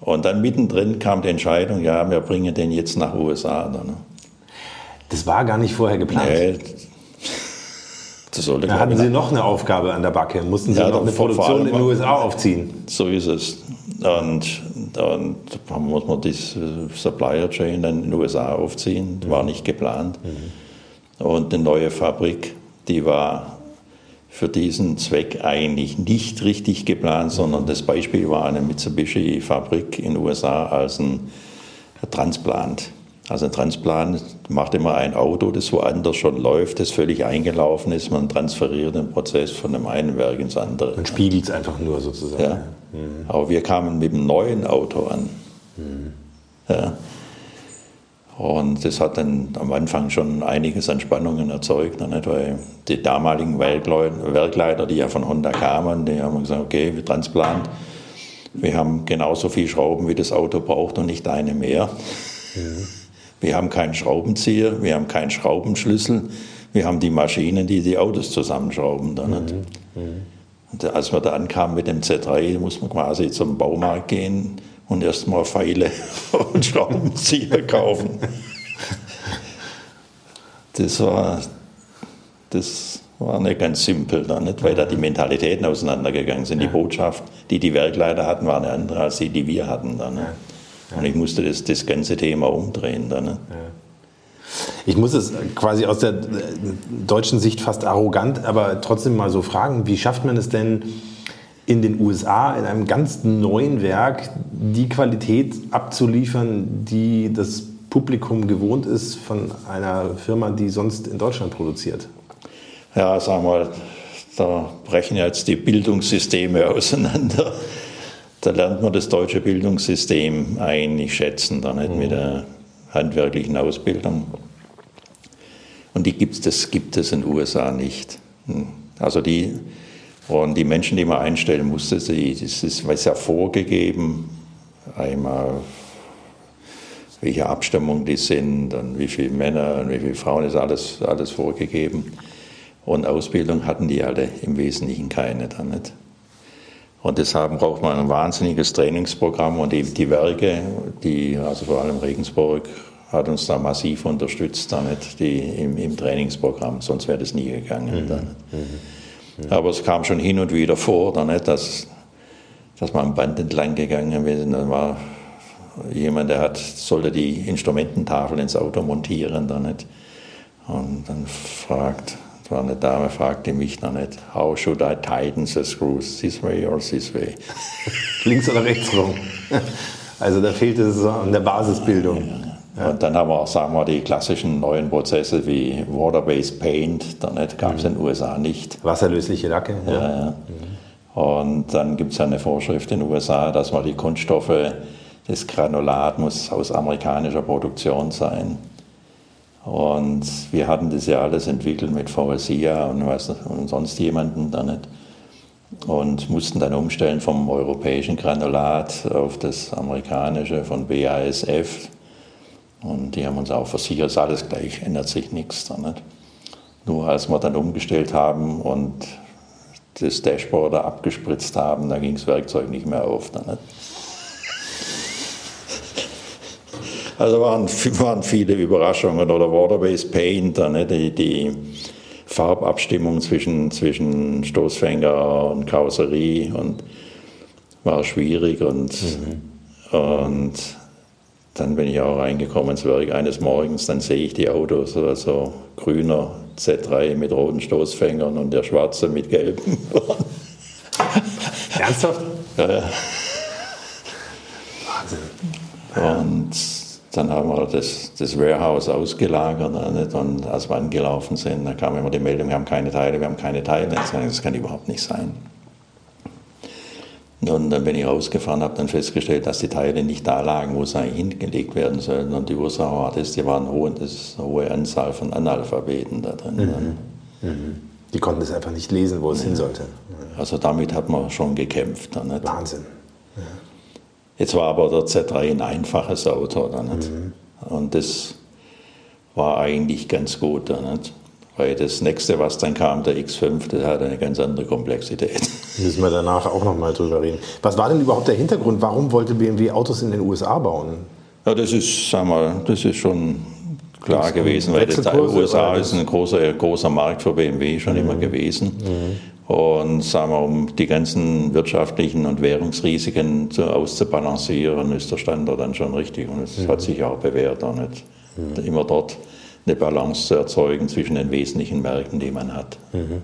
Und dann mittendrin kam die Entscheidung, ja, wir bringen den jetzt nach USA. Dann, ne? Das war gar nicht vorher geplant. Nee, das sollte Da hatten Sie noch eine Aufgabe an der Backe. Mussten Sie Ja, noch eine Produktion in den USA aufziehen? So ist es. Und dann muss man die Supplier Chain dann in den USA aufziehen. War nicht geplant. Und eine neue Fabrik, die war für diesen Zweck eigentlich nicht richtig geplant, sondern das Beispiel war eine Mitsubishi-Fabrik in den USA als ein Transplant. Also ein Transplant macht immer ein Auto, das woanders schon läuft, das völlig eingelaufen ist. Man transferiert den Prozess von dem einen Werk ins andere. Man spiegelt es einfach nur sozusagen. Ja. Aber wir kamen mit dem neuen Auto an. Ja. Und das hat dann am Anfang schon einiges an Spannungen erzeugt, nicht? weil die damaligen Werkleiter, die ja von Honda kamen, die haben gesagt, okay, wir Transplant, wir haben genauso viel Schrauben, wie das Auto braucht und nicht eine mehr. Wir haben keinen Schraubenzieher, wir haben keinen Schraubenschlüssel, wir haben die Maschinen, die die Autos zusammenschrauben. Dann, nicht? Und als wir da ankamen mit dem Z3, muss man quasi zum Baumarkt gehen und erstmal Pfeile [LAUGHS] und Schraubenzieher kaufen. Das war, das war nicht ganz simpel, da, nicht? weil da die Mentalitäten auseinandergegangen sind. Die Botschaft, die die Werkleiter hatten, war eine andere als die, die wir hatten. Da, ne? Und ich musste das, das ganze Thema umdrehen. Da, ne? Ich muss es quasi aus der äh, deutschen Sicht fast arrogant, aber trotzdem mal so fragen, wie schafft man es denn in den USA in einem ganz neuen Werk die Qualität abzuliefern, die das Publikum gewohnt ist von einer Firma, die sonst in Deutschland produziert? Ja, sagen wir, da brechen jetzt die Bildungssysteme [LAUGHS] auseinander. Da lernt man das deutsche Bildungssystem eigentlich schätzen, da nicht mit der handwerklichen Ausbildung. Und die gibt's, das gibt es in den USA nicht. Also die, und die Menschen, die man einstellen musste, die, das ist, ist ja vorgegeben, einmal welche Abstammung die sind, dann wie viele Männer und wie viele Frauen, ist alles, alles vorgegeben. Und Ausbildung hatten die alle im Wesentlichen keine dann nicht. Und deshalb braucht man ein wahnsinniges Trainingsprogramm und die, die Werke, die, also vor allem Regensburg, hat uns da massiv unterstützt damit, die im, im Trainingsprogramm, sonst wäre das nie gegangen. Dann. Aber es kam schon hin und wieder vor, dann nicht, dass, dass man am Band entlang gegangen ist. Dann war jemand, der hat, sollte die Instrumententafel ins Auto montieren, dann nicht. Und dann fragt, war eine Dame, fragte mich dann nicht, how should I tighten the screws, this way or this way? [LAUGHS] Links oder rechts rum? Also da fehlt es an der Basisbildung. Und dann haben wir auch, sagen wir, die klassischen neuen Prozesse wie Water-Based Paint, dann gab es in den USA nicht. Wasserlösliche Lacke. Ja. Ja, ja. Und dann gibt es ja eine Vorschrift in den USA, dass man die Kunststoffe, das Granulat muss aus amerikanischer Produktion sein. Und wir hatten das ja alles entwickelt mit VSIA und, was, und sonst jemanden da nicht. Und mussten dann umstellen vom europäischen Granulat auf das amerikanische von BASF. Und die haben uns auch versichert, ist alles gleich, ändert sich nichts da nicht. Nur als wir dann umgestellt haben und das Dashboard da abgespritzt haben, da ging das Werkzeug nicht mehr auf. Da nicht. Also waren, waren viele Überraschungen oder Water-Based Paint, da, ne, die, die Farbabstimmung zwischen, zwischen Stoßfänger und Karosserie und war schwierig und, und dann bin ich auch reingekommen ins Werk eines Morgens, dann sehe ich die Autos, also grüner Z3 mit roten Stoßfängern und der schwarze mit gelben. Ernsthaft? Ja, ja. Wahnsinn. Und dann haben wir das, das Warehouse ausgelagert. Nicht? Und als wir angelaufen sind, da kam immer die Meldung, wir haben keine Teile, wir haben keine Teile. Das kann überhaupt nicht sein. Und dann bin ich rausgefahren, habe dann festgestellt, dass die Teile nicht da lagen, wo sie eigentlich hingelegt werden sollten. Und die Ursache war das, die waren hohe, das ist eine hohe Anzahl von Analphabeten da drin. Die konnten es einfach nicht lesen, wo es hin sollte. Also damit hat man schon gekämpft. Dann, nicht? Wahnsinn. Jetzt war aber der Z3 ein einfaches Auto. Dann, nicht? Und das war eigentlich ganz gut. Dann, nicht? Weil das nächste, was dann kam, der X5, das hatte eine ganz andere Komplexität. [LAUGHS] Müssen wir danach auch noch mal drüber reden. Was war denn überhaupt der Hintergrund? Warum wollte BMW Autos in den USA bauen? Ja, das ist, sag mal, das ist schon klar gewesen, weil die USA ist ein großer, großer Markt für BMW schon mhm. immer gewesen. Mhm. Und sagen wir, um die ganzen wirtschaftlichen und Währungsrisiken zu, auszubalancieren, ist der Standard dann schon richtig. Und es mhm. hat sich auch bewährt, auch nicht mhm. immer dort eine Balance zu erzeugen zwischen den wesentlichen Märkten, die man hat. Mhm.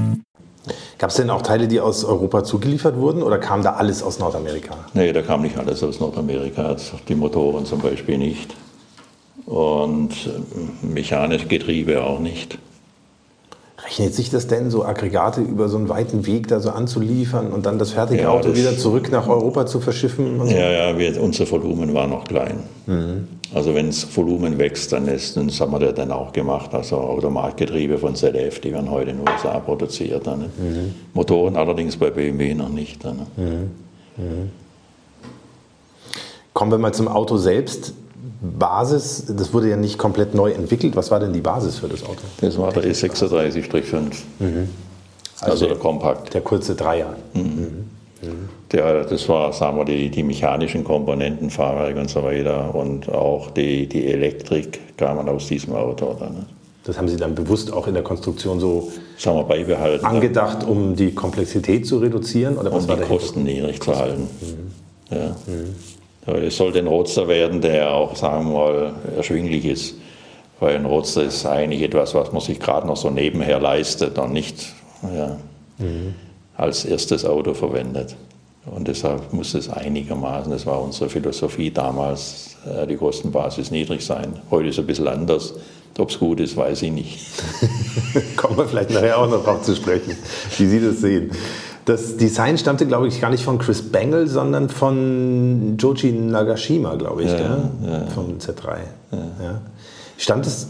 Gab es denn auch Teile, die aus Europa zugeliefert wurden oder kam da alles aus Nordamerika? Nee, da kam nicht alles aus Nordamerika, die Motoren zum Beispiel nicht. Und mechanische Getriebe auch nicht. Rechnet sich das denn, so Aggregate über so einen weiten Weg da so anzuliefern und dann das fertige ja, Auto das wieder zurück nach Europa zu verschiffen? So? Ja, ja, wir, unser Volumen war noch klein. Mhm. Also wenn das Volumen wächst, dann ist, das haben wir das dann auch gemacht, also Automatgetriebe von ZF, die werden heute in den USA produziert. Dann, mhm. Motoren allerdings bei BMW noch nicht. Dann, mhm. mhm. Kommen wir mal zum Auto selbst. Basis, das wurde ja nicht komplett neu entwickelt. Was war denn die Basis für das Auto? Das war der E36-5. Mhm. Also, also, der Kompakt. Der kurze Dreier. Mhm. Mhm. Der, das war, sagen wir, die, die mechanischen Komponenten, Fahrwerk und so weiter und auch die, die Elektrik kamen aus diesem Auto. Dann. Das haben Sie dann bewusst auch in der Konstruktion so sagen wir, beibehalten, angedacht, um die Komplexität zu reduzieren? Oder was um die Kosten niedrig zu halten. Mhm. Ja. Mhm. Es sollte ein Roadster werden, der auch, sagen wir mal, erschwinglich ist. Weil ein Roadster ist eigentlich etwas, was man sich gerade noch so nebenher leistet und nicht ja, mhm. als erstes Auto verwendet. Und deshalb muss es einigermaßen, das war unsere Philosophie damals, äh, die Kostenbasis niedrig sein. Heute ist es ein bisschen anders. Ob es gut ist, weiß ich nicht. [LAUGHS] Kommen wir vielleicht nachher auch noch drauf zu sprechen, wie Sie das sehen. Das Design stammte, glaube ich, gar nicht von Chris Bangle, sondern von Joji Nagashima, glaube ich, ja, ja. vom Z3. Ja. Stand, das,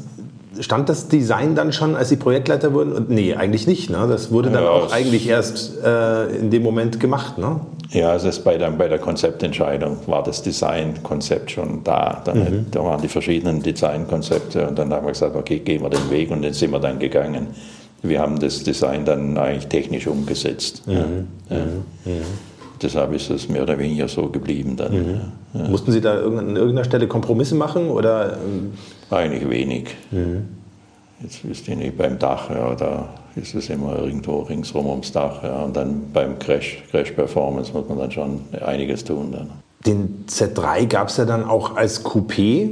stand das Design dann schon, als Sie Projektleiter wurden? Nee, eigentlich nicht. Ne? Das wurde dann auch eigentlich erst äh, in dem Moment gemacht. Ne? Ja, es ist bei der, bei der Konzeptentscheidung war das Designkonzept schon da. Dann, mhm. Da waren die verschiedenen Designkonzepte und dann haben wir gesagt, okay, gehen wir den Weg und den sind wir dann gegangen wir haben das Design dann eigentlich technisch umgesetzt. Mhm. Ja. Ja. Deshalb ist es mehr oder weniger so geblieben dann. Mhm. Mussten Sie da an irgendeiner Stelle Kompromisse machen? Oder? Ähm? Eigentlich wenig. Mhm. Jetzt wüsste ich nicht, beim Dach, ja, da ist es immer irgendwo ringsrum ums Dach. Ja, und dann beim Crash, Crash Performance muss man dann schon einiges tun. Dann. Den Z3 gab es ja dann auch als Coupé,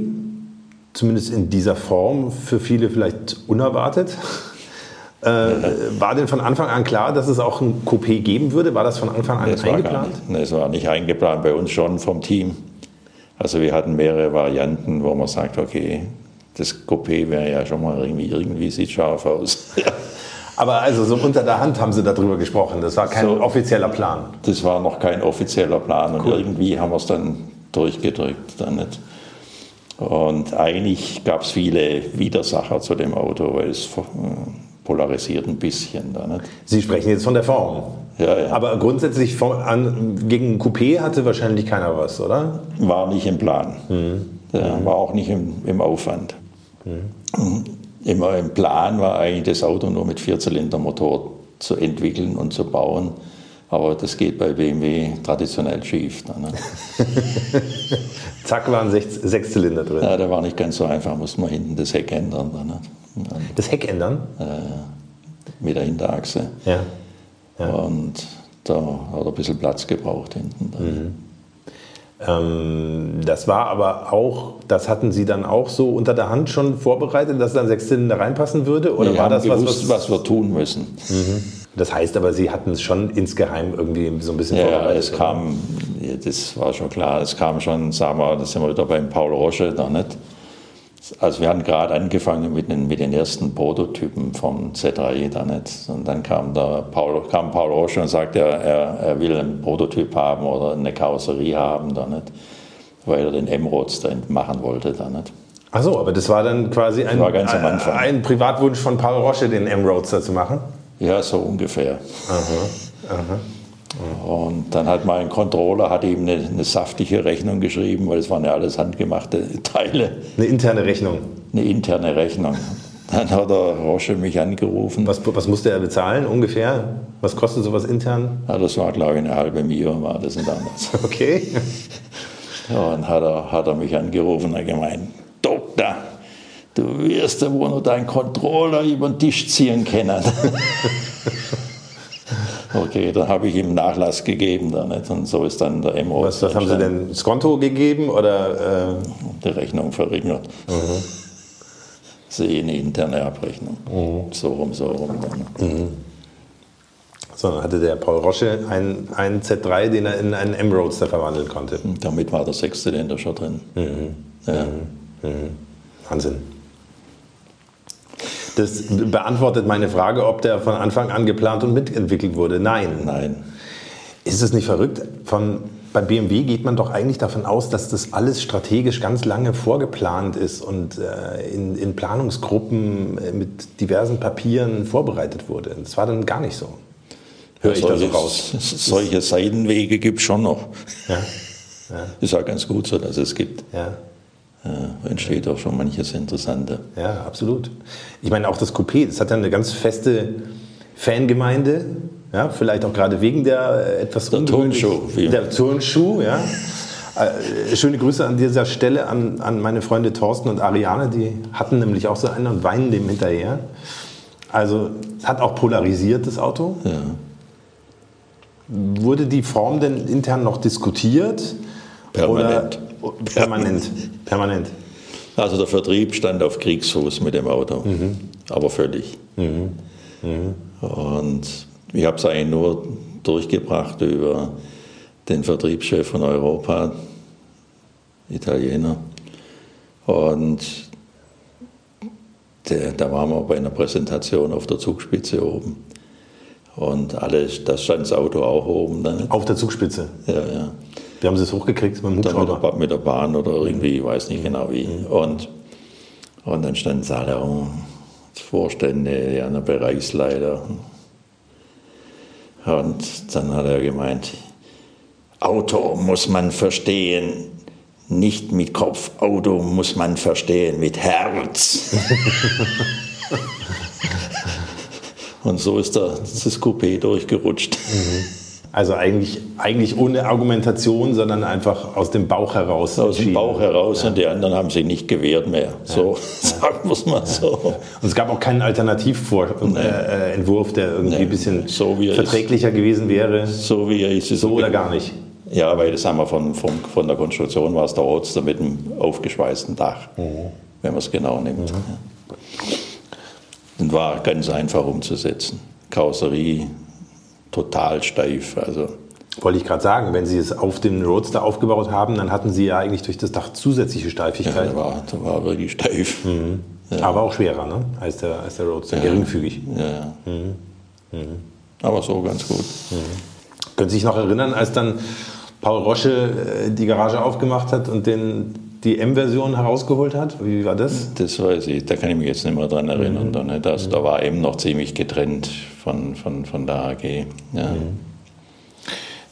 zumindest in dieser Form, für viele vielleicht unerwartet. Äh, war denn von Anfang an klar, dass es auch ein Coupé geben würde? War das von Anfang an das eingeplant? Nein, es war nicht eingeplant, bei uns schon vom Team. Also wir hatten mehrere Varianten, wo man sagt, okay, das Coupé wäre ja schon mal irgendwie, irgendwie sieht scharf aus. [LAUGHS] Aber also so unter der Hand haben Sie darüber gesprochen. Das war kein so, offizieller Plan. Das war noch kein offizieller Plan und cool. irgendwie haben wir es dann durchgedrückt. Dann nicht. Und eigentlich gab es viele Widersacher zu dem Auto, weil es polarisiert ein bisschen. Da, nicht? Sie sprechen jetzt von der Form. Ja, ja. Aber grundsätzlich von, an, gegen Coupé hatte wahrscheinlich keiner was, oder? War nicht im Plan. Mhm. Ja, war auch nicht im, im Aufwand. Mhm. Immer im Plan war eigentlich das Auto nur mit Vierzylindermotor zu entwickeln und zu bauen. Aber das geht bei BMW traditionell schief. Dann, ne? [LAUGHS] Zack, waren sechs, sechs, Zylinder drin. Ja, der war nicht ganz so einfach, musste man hinten das Heck ändern. Dann, ne? Das Heck ändern? Äh, mit der Hinterachse. Ja. ja. Und da hat er ein bisschen Platz gebraucht hinten. Mhm. Ähm, das war aber auch, das hatten Sie dann auch so unter der Hand schon vorbereitet, dass dann sechs Zylinder reinpassen würde? Oder wir war das gewusst, was, was, wir tun müssen? Mhm. Das heißt aber, Sie hatten es schon insgeheim irgendwie so ein bisschen ja, vorbereitet? Ja, es kam, das war schon klar, es kam schon, sagen wir, da sind wir wieder beim Paul Roche da nicht also wir hatten gerade angefangen mit den, mit den ersten Prototypen vom Z3 da nicht. Und dann kam, der Paul, kam Paul Roche und sagte, er, er, will einen Prototyp haben oder eine Karosserie haben da nicht, weil er den M-Roadster machen wollte da nicht. Ach so, aber das war dann quasi ein, war ganz am Anfang. ein, ein Privatwunsch von Paul Roche, den M-Roadster zu machen? Ja, so ungefähr. Und dann hat mein Controller hat ihm eine, eine saftige Rechnung geschrieben, weil es waren ja alles handgemachte Teile, Eine interne Rechnung. eine interne Rechnung. Dann hat der Roche mich angerufen. Was, was musste er bezahlen ungefähr? Was kostet sowas intern? Ja, das war, glaube ich, eine halbe Mio, war das damals. [LAUGHS] Okay. Ja, und hat er, hat er mich angerufen und gemeint, Doktor, du wirst ja wohl noch deinen Controller über den Tisch ziehen können. [LAUGHS] okay, dann habe ich ihm Nachlass gegeben. Da, nicht? Und so ist dann der MO. Was, was haben Sie denn? Das Konto gegeben oder? Äh, Die Rechnung verringert. Sie eine interne Abrechnung. So rum, so rum. Dann. sondern hatte der Paul Roche einen, einen Z3, den er in einen M-Roadster verwandeln konnte. Und damit war der Sechszylinder schon drin. Ja. Wahnsinn. Das beantwortet meine Frage, ob der von Anfang an geplant und mitentwickelt wurde. Nein. Nein. Ist es nicht verrückt? Von, bei BMW geht man doch eigentlich davon aus, dass das alles strategisch ganz lange vorgeplant ist und äh, in, in Planungsgruppen äh, mit diversen Papieren vorbereitet wurde. Das war dann gar nicht so. Höre ich da so raus. [LAUGHS] solche Seitenwege gibt es schon noch. Ja, [LAUGHS] Ist auch ganz gut so, dass es gibt. ja. Äh, entsteht auch schon manches Interessante. Ja, absolut. Ich meine, auch das Coupé, das hat ja eine ganz feste Fangemeinde. Ja, vielleicht auch gerade wegen der äh, etwas Der Turnschuh, Der Turnschuh, ja. [LAUGHS] Äh, Schöne Grüße an dieser Stelle an, an meine Freunde Thorsten und Ariane, die hatten nämlich auch so einen und weinen dem hinterher. Also hat auch polarisiert, das Auto. Ja. Wurde die Form denn intern noch diskutiert? Permanent. Oder, permanent. Permanent. Also der Vertrieb stand auf Kriegsfuß mit dem Auto, aber völlig. Und ich habe es eigentlich nur durchgebracht über den Vertriebschef von Europa, Italiener. Und der, da waren wir bei einer Präsentation auf der Zugspitze oben. Und alles, da stand das Auto auch oben dann. Auf der Zugspitze. Ja, ja. Wie haben Sie es hochgekriegt mit mit, der, mit der Bahn oder irgendwie, ich weiß nicht genau wie. Und, und dann standen sie alle um, Vorstände, ja, der Bereichsleiter. Und dann hat er gemeint, Auto muss man verstehen, nicht mit Kopf, Auto muss man verstehen mit Herz. [LAUGHS] und so ist das Coupé durchgerutscht. Also eigentlich, eigentlich ohne Argumentation, sondern einfach aus dem Bauch heraus. Aus dem. Bauch heraus und die anderen haben sich nicht gewehrt mehr. So, [LAUGHS] sagen wir es mal so. Und es gab auch keinen Alternativentwurf, äh, Entwurf, der irgendwie Nee. ein bisschen So er verträglicher gewesen wäre. So wie er ist. So oder gar nicht. Ja, weil das haben wir von, von, von der Konstruktion war es der Roadster mit dem aufgeschweißten Dach, Mhm. wenn man es genau nimmt. Ja. Und war ganz einfach umzusetzen. Karosserie total steif. Also Wollte ich gerade sagen, wenn Sie es auf dem Roadster aufgebaut haben, dann hatten Sie ja eigentlich durch das Dach zusätzliche ja, Steifigkeit. der, war, der war wirklich steif. Aber auch schwerer, ne? Als der, als der Roadster, geringfügig. Ja, ja. Aber so ganz gut. Können Sie sich noch erinnern, als dann Paul Rosche äh, die Garage aufgemacht hat und den, die M-Version herausgeholt hat? Wie war das? Das weiß ich, da kann ich mich jetzt nicht mehr dran erinnern. Da, ne? das, da war eben noch ziemlich getrennt von, von, von der AG. Ja.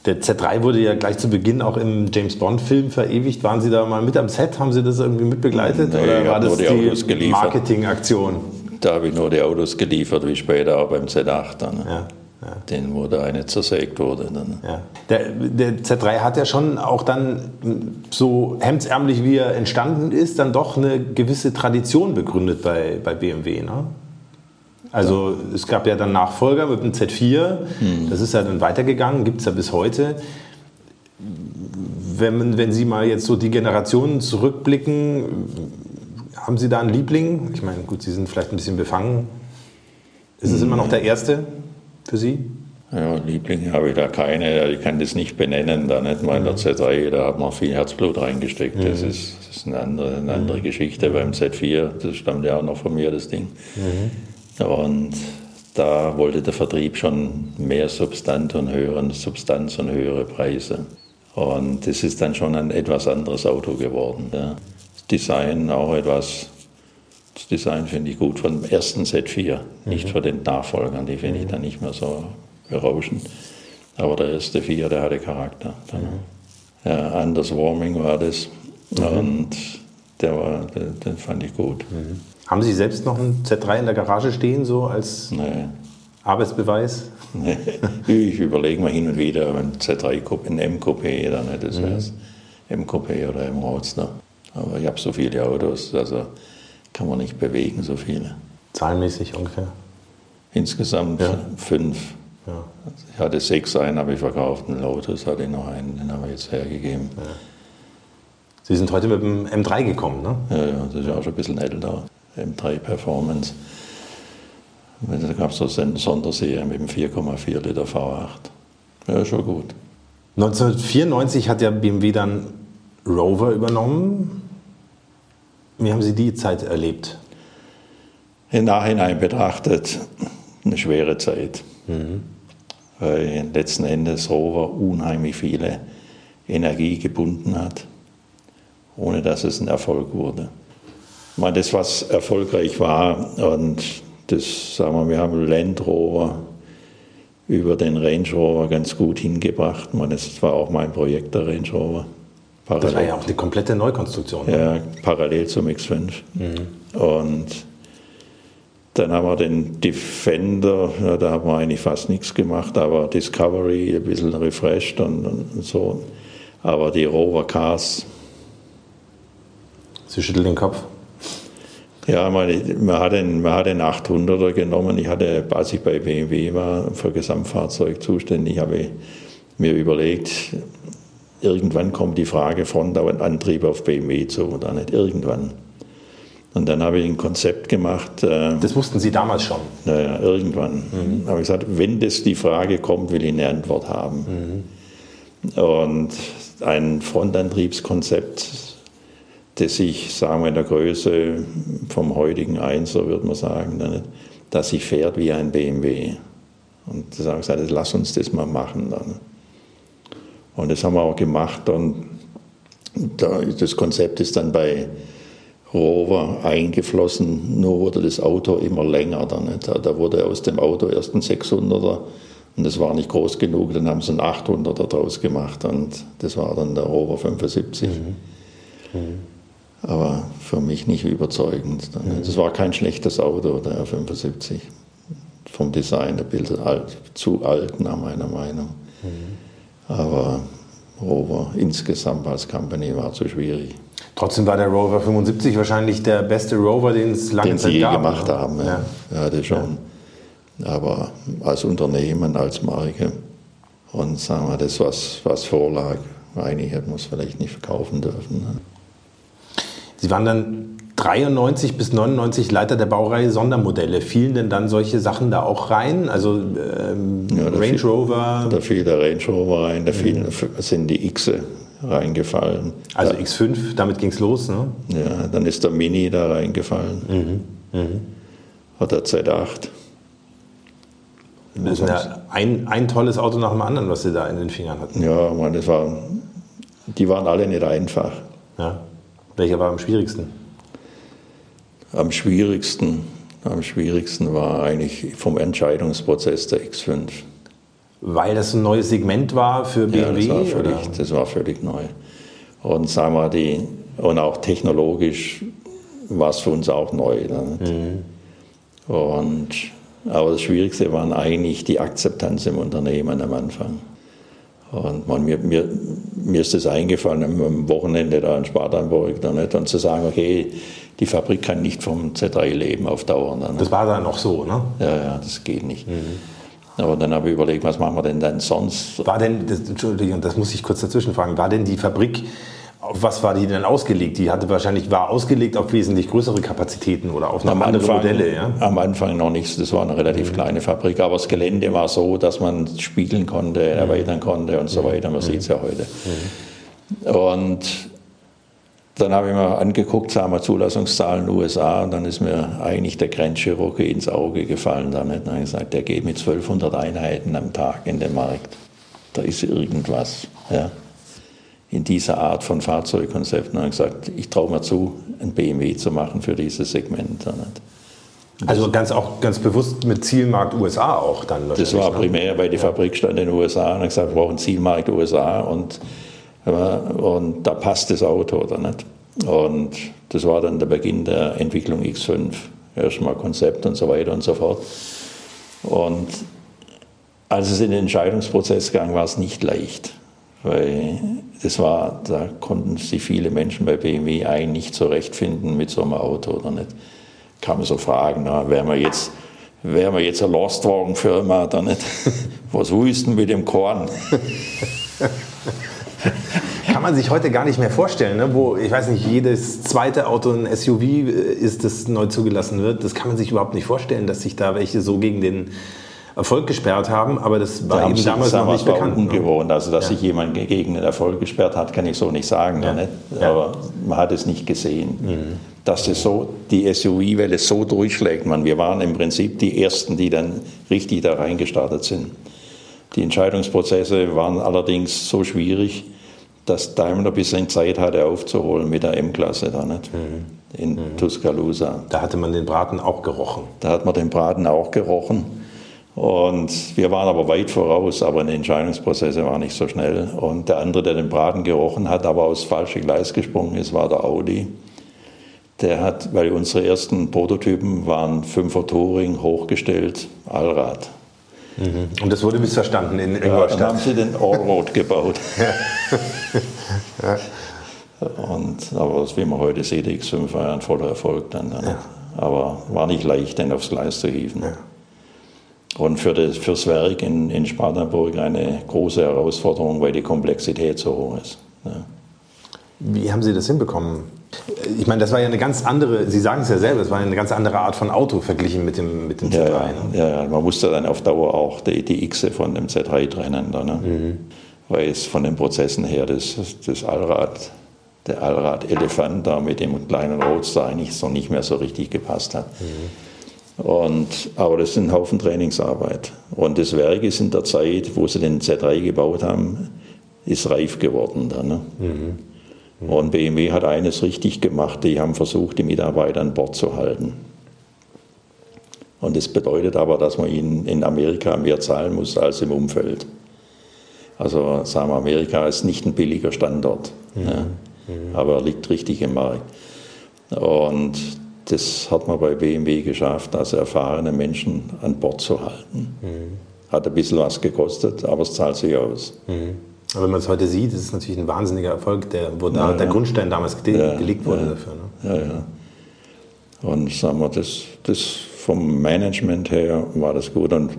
Der Z3 wurde ja gleich zu Beginn auch im James Bond-Film verewigt. Waren Sie da mal mit am Set? Haben Sie das irgendwie mitbegleitet? Nee, Oder war das die die. Marketingaktion? Da habe ich nur die Autos geliefert, wie später auch beim Z8. Dann, ne? Ja, ja. Den, wo der eine zersägt wurde. Dann. Ja. Der, der Z3 hat ja schon auch dann, so hemdsärmlich wie er entstanden ist, dann doch eine gewisse Tradition begründet bei, bei BMW. Ne? Also es gab ja dann Nachfolger mit dem Z4, das ist ja dann weitergegangen, gibt es ja bis heute. Wenn, wenn Sie mal jetzt so die Generationen zurückblicken, haben Sie da einen Liebling? Ich meine, gut, Sie sind vielleicht ein bisschen befangen. Ist es immer noch der erste für Sie? Ja, Lieblinge habe ich da keine, ich kann das nicht benennen, da nicht mal in der Z3, da hat man viel Herzblut reingesteckt. Das, ist, das ist eine andere, eine andere Geschichte. Beim Z4, das stammt ja auch noch von mir, das Ding. Und da wollte der Vertrieb schon mehr Substanz und, höheren, Substanz und höhere Preise. Und das ist dann schon ein etwas anderes Auto geworden. Ja. Design auch etwas. Das Design finde ich gut von dem ersten Z4, nicht von den Nachfolgern, die finde ich dann nicht mehr so berauschend. Aber der erste vier, der hatte Charakter. Dann, ja, Anders Warming war das. Und der war, den, den fand ich gut. Haben Sie selbst noch einen Z3 in der Garage stehen, so als Nee. Arbeitsbeweis? Nee. [LAUGHS] Ich überlege mal hin und wieder ein Z3-Coupé, ein M-Coupé, dann nicht, das wäre M-Coupé oder M-Roadster. Aber ich habe so viele Autos, also kann man nicht bewegen, so viele. Zahlenmäßig ungefähr. Insgesamt Ja. fünf. Ja. Ich hatte sechs, einen habe ich verkauft, einen Lotus hatte ich noch einen, den haben wir jetzt hergegeben. Sie sind heute mit dem M3 gekommen, ne? Ja, ja, das ist ja auch schon ein bisschen älter. M3 Performance. Da gab es so eine Sonderserie mit dem 4,4 Liter V8. Ja, schon gut. 1994 hat ja BMW dann Rover übernommen. Wie haben Sie die Zeit erlebt? Im Nachhinein betrachtet eine schwere Zeit. Weil letzten Endes Rover unheimlich viele Energie gebunden hat, ohne dass es ein Erfolg wurde. Ich meine, das, was erfolgreich war, und das, sagen wir, wir haben Land Rover über den Range Rover ganz gut hingebracht. Ich meine, das war auch mein Projekt, der Range Rover. Das war ja auch die komplette Neukonstruktion. ne? Ja, parallel zum X5. Und dann haben wir den Defender, ja, da haben wir eigentlich fast nichts gemacht, aber Discovery ein bisschen refreshed und, und so. Aber die Rover Cars, Sie schüttelt den Kopf. ja, meine, man, hat den, man hat den 800er genommen. Ich hatte, als ich bei BMW war, für Gesamtfahrzeug zuständig, habe ich mir überlegt, irgendwann kommt die Frage Front und Antrieb auf BMW zu oder nicht irgendwann. Und dann habe ich ein Konzept gemacht. Äh, Das wussten Sie damals schon. naja, irgendwann habe ich gesagt, wenn das die Frage kommt, will ich eine Antwort haben. Und ein Frontantriebskonzept, das sich, sagen wir, in der Größe vom heutigen Einser, würde man sagen, dann, dass sich fährt wie ein BMW. Und das habe ich gesagt, lass uns das mal machen dann. Und das haben wir auch gemacht und da, das Konzept ist dann bei Rover eingeflossen, nur wurde das Auto immer länger. Dann? Da wurde aus dem Auto erst ein 600er und das war nicht groß genug, dann haben sie einen 800er draus gemacht und das war dann der Rover 75. Aber für mich nicht überzeugend. Dann, Das war kein schlechtes Auto, der R75. Vom Design ein bisschen alt, zu alt nach meiner Meinung. Aber Rover insgesamt als Company war zu schwierig. Trotzdem war der Rover 75 wahrscheinlich der beste Rover, den es lange den Zeit sie je gab. gemacht ne? haben. Ja. Ja. das schon. Aber als Unternehmen, als Marke und sagen wir, das, was, was vorlag, eigentlich hätten wir es vielleicht nicht verkaufen dürfen. Ne? Sie waren dann 93 bis 99 Leiter der Baureihe Sondermodelle. Fielen denn dann solche Sachen da auch rein? Also ähm, Ja, da Range fiel- Rover, Da fiel der Range Rover rein, da fielen, sind die X reingefallen. also X5, damit ging es los. Ne? Ja, dann ist der Mini da reingefallen. Hat der Z8. Das ist ja ein, ein tolles Auto nach dem anderen, was Sie da in den Fingern hatten. Ja, man, das war, die waren alle nicht einfach. Ja. Welcher war am schwierigsten? Am schwierigsten, am schwierigsten war eigentlich vom Entscheidungsprozess der X5. Weil das ein neues Segment war für Ja, BMW? das war völlig, oder? das war völlig neu. Und sagen wir, die, und auch technologisch war es für uns auch neu. Ne? Und, aber das Schwierigste waren eigentlich die Akzeptanz im Unternehmen am Anfang. Und man, mir, mir, mir ist das eingefallen am- am Wochenende da in Spartanburg da nicht, und zu sagen, okay, die Fabrik kann nicht vom Z3 leben auf Dauer. Ne? Das war dann noch so, ne? Ja, ja, das geht nicht. Aber dann habe ich überlegt, was machen wir denn dann sonst? War denn, das, Entschuldigung, das muss ich kurz dazwischen fragen, war denn die Fabrik, auf was war die denn ausgelegt? Die hatte wahrscheinlich, war ausgelegt auf wesentlich größere Kapazitäten oder auf andere Anfang, Modelle, ja? am Anfang noch nichts, das war eine relativ kleine Fabrik, aber das Gelände war so, dass man spiegeln konnte, erweitern konnte und so weiter. Man sieht es ja heute. Und dann habe ich mir angeguckt, sagen wir Zulassungszahlen USA, und dann ist mir eigentlich der Grand Cherokee ins Auge gefallen. Dann hat er gesagt, der geht mit 1200 Einheiten am Tag in den Markt. Da ist irgendwas. Ja. in dieser Art von Fahrzeugkonzept und haben gesagt, ich traue mir zu, ein BMW zu machen für dieses Segment. Also ganz auch ganz bewusst mit Zielmarkt USA auch dann. Das war ne? primär, weil die Fabrik stand in den USA und haben gesagt, wir brauchen Zielmarkt USA und, und da passt das Auto oder nicht. Und das war dann der Beginn der Entwicklung X5. Erstmal Konzept und so weiter und so fort. Und als es in den Entscheidungsprozess ging, war es nicht leicht. Weil das war, da konnten sich viele Menschen bei BMW eigentlich nicht zurechtfinden mit so einem Auto oder nicht. Kann man so fragen, na, wären wir jetzt, wären wir jetzt eine Lastwagenfirma oder nicht? [LAUGHS] Was wüssten mit dem Korn? [LAUGHS] [LAUGHS] Kann man sich heute gar nicht mehr vorstellen, ne? wo, ich weiß nicht, jedes zweite Auto ein SUV äh, ist, das neu zugelassen wird. Das kann man sich überhaupt nicht vorstellen, dass sich da welche so gegen den Erfolg gesperrt haben, aber das war da eben damals noch nicht bekannt. Ne? ungewohnt. Also, dass ja. sich jemand gegen den Erfolg gesperrt hat, kann ich so nicht sagen. Ja. Nicht? Aber man hat es nicht gesehen. Mhm. Dass es so, die SUV-Welle so durchschlägt. Man, wir waren im Prinzip die Ersten, die dann richtig da reingestartet sind. Die Entscheidungsprozesse waren allerdings so schwierig, dass Daimler ein bisschen Zeit hatte aufzuholen mit der M-Klasse da nicht. Mhm. In mhm. Tuscaloosa. Da hatte man den Braten auch gerochen. Da hat man den Braten auch gerochen. Und wir waren aber weit voraus, aber den Entscheidungsprozesse war nicht so schnell. Und der andere, der den Braten gerochen hat, aber aufs falsche Gleis gesprungen ist, war der Audi. Der hat, weil unsere ersten Prototypen waren Fünfer Touring, hochgestellt, Allrad. Mhm. Und das wurde missverstanden in Ingolstadt. Ja, dann haben sie den Allroad gebaut. [LAUGHS] ja. Und, aber wie man heute sieht, der X5 war ja ein voller Erfolg dann. dann. Ja. Aber war nicht leicht, den aufs Gleis zu hieven. Ja und für das, fürs Werk in, in Spartanburg eine große Herausforderung, weil die Komplexität so hoch ist. Ja. Wie haben Sie das hinbekommen? Ich meine, das war ja eine ganz andere, Sie sagen es ja selber, es war eine ganz andere Art von Auto verglichen mit dem, mit dem Z3. Ja, ne? ja, man musste dann auf Dauer auch die, die X von dem Z3 trennen. Ne? mhm. Weil es von den Prozessen her das, das Allrad, der Allrad-Elefant da mit dem kleinen Roadster eigentlich so nicht mehr so richtig gepasst hat. Mhm. Und, aber das ist ein Haufen Trainingsarbeit. Und das Werk ist in der Zeit, wo sie den Z3 gebaut haben, ist reif geworden dann. Ne? Mhm. Und BMW hat eines richtig gemacht, die haben versucht, die Mitarbeiter an Bord zu halten. Und das bedeutet aber, dass man ihnen in Amerika mehr zahlen muss als im Umfeld. Also sagen wir, Amerika ist nicht ein billiger Standort, mhm. Mhm. aber er liegt richtig im Markt. Und das hat man bei BMW geschafft, also erfahrene Menschen an Bord zu halten. Mhm. Hat ein bisschen was gekostet, aber es zahlt sich aus. Mhm. Aber wenn man es heute sieht, ist es natürlich ein wahnsinniger Erfolg, der, wo da ja, der ja. Grundstein damals ge ja, gelegt wurde dafür. Ne? Ja, ja. Und sagen wir, das, das vom Management her war das gut. Und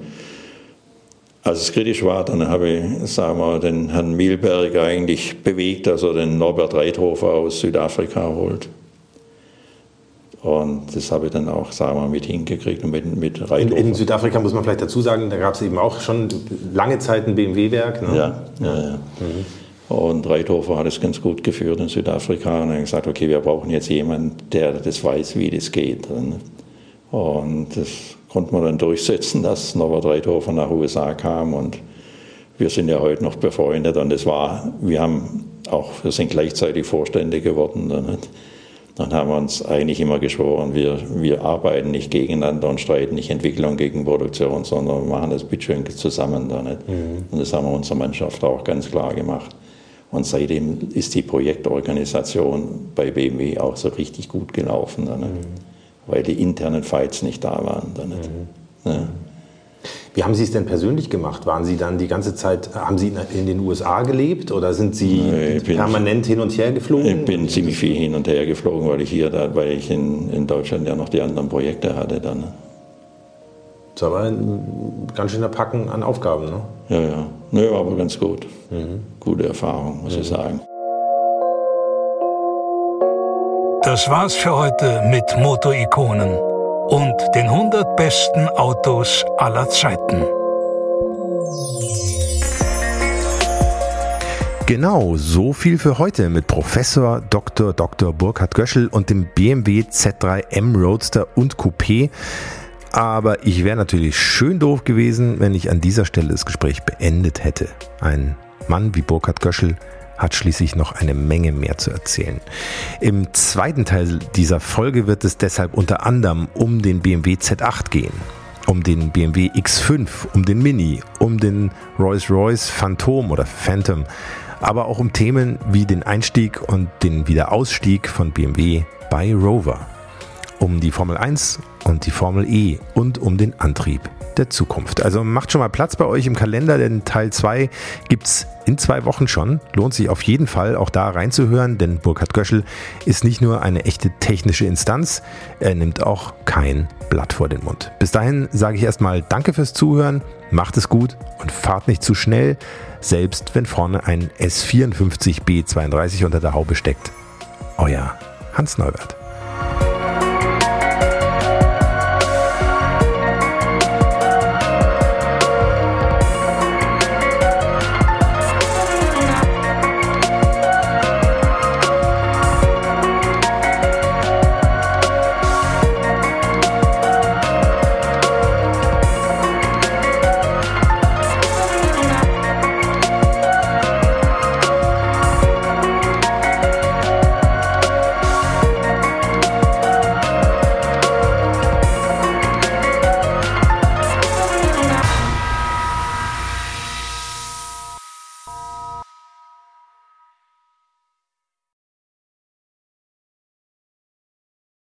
als es kritisch war, dann habe ich, sagen wir, den Herrn Milberg eigentlich bewegt, dass er den Norbert Reithofer aus Südafrika holt. Und das habe ich dann auch, sagen wir mal, mit hingekriegt und mit, mit in, in, Südafrika muss man vielleicht dazu sagen, da gab es eben auch schon lange Zeit ein BMW-Werk. Ne? Ja, ja, ja. Mhm. Und Reithofer hat es ganz gut geführt in Südafrika und hat gesagt, okay, wir brauchen jetzt jemanden, der das weiß, wie das geht. Und das konnte man dann durchsetzen, dass Norbert Reithofer nach USA kam und wir sind ja heute noch befreundet und es war, wir haben auch, wir sind gleichzeitig Vorstände geworden. Nicht? Dann haben wir uns eigentlich immer geschworen, wir, wir arbeiten nicht gegeneinander und streiten nicht Entwicklung gegen Produktion, sondern wir machen das bitteschön zusammen. Da nicht. Mhm. Und das haben wir unserer Mannschaft auch ganz klar gemacht. Und seitdem ist die Projektorganisation bei BMW auch so richtig gut gelaufen, da. Mhm. weil die internen Fights nicht da waren. Da, nicht. Mhm. Ja. Wie haben Sie es denn persönlich gemacht? Waren Sie dann die ganze Zeit, haben Sie in den USA gelebt oder sind Sie bin, permanent hin und her geflogen? Ich bin ziemlich viel hin und her geflogen, weil ich hier, da, weil ich in, in Deutschland ja noch die anderen Projekte hatte dann. Das war ein ganz schöner Packen an Aufgaben, ne? Ja, ja. Nö, aber ganz gut. Mhm. Gute Erfahrung, muss mhm. ich sagen. Das war's für heute mit Motorikonen und den 100 besten Autos aller Zeiten. Genau, so viel für heute mit Professor Dr. Dr. Burkhard Göschel und dem BMW Z3M Roadster und Coupé. Aber ich wäre natürlich schön doof gewesen, wenn ich an dieser Stelle das Gespräch beendet hätte. Ein Mann wie Burkhard Göschel hat schließlich noch eine Menge mehr zu erzählen. Im zweiten Teil dieser Folge wird es deshalb unter anderem um den BMW Z8 gehen um den BMW X5, um den Mini, um den Rolls-Royce Phantom oder Phantom, aber auch um Themen wie den Einstieg und den Wiederausstieg von BMW bei Rover, um die Formel 1 und die Formel E und um den Antrieb der Zukunft. Also macht schon mal Platz bei euch im Kalender, denn Teil 2 gibt es in zwei Wochen schon. Lohnt sich auf jeden Fall auch da reinzuhören, denn Burkhard Göschel ist nicht nur eine echte technische Instanz, er nimmt auch kein Blatt vor den Mund. Bis dahin sage ich erstmal Danke fürs Zuhören, macht es gut und fahrt nicht zu schnell, selbst wenn vorne ein S54B32 unter der Haube steckt. Euer Hans Neubert.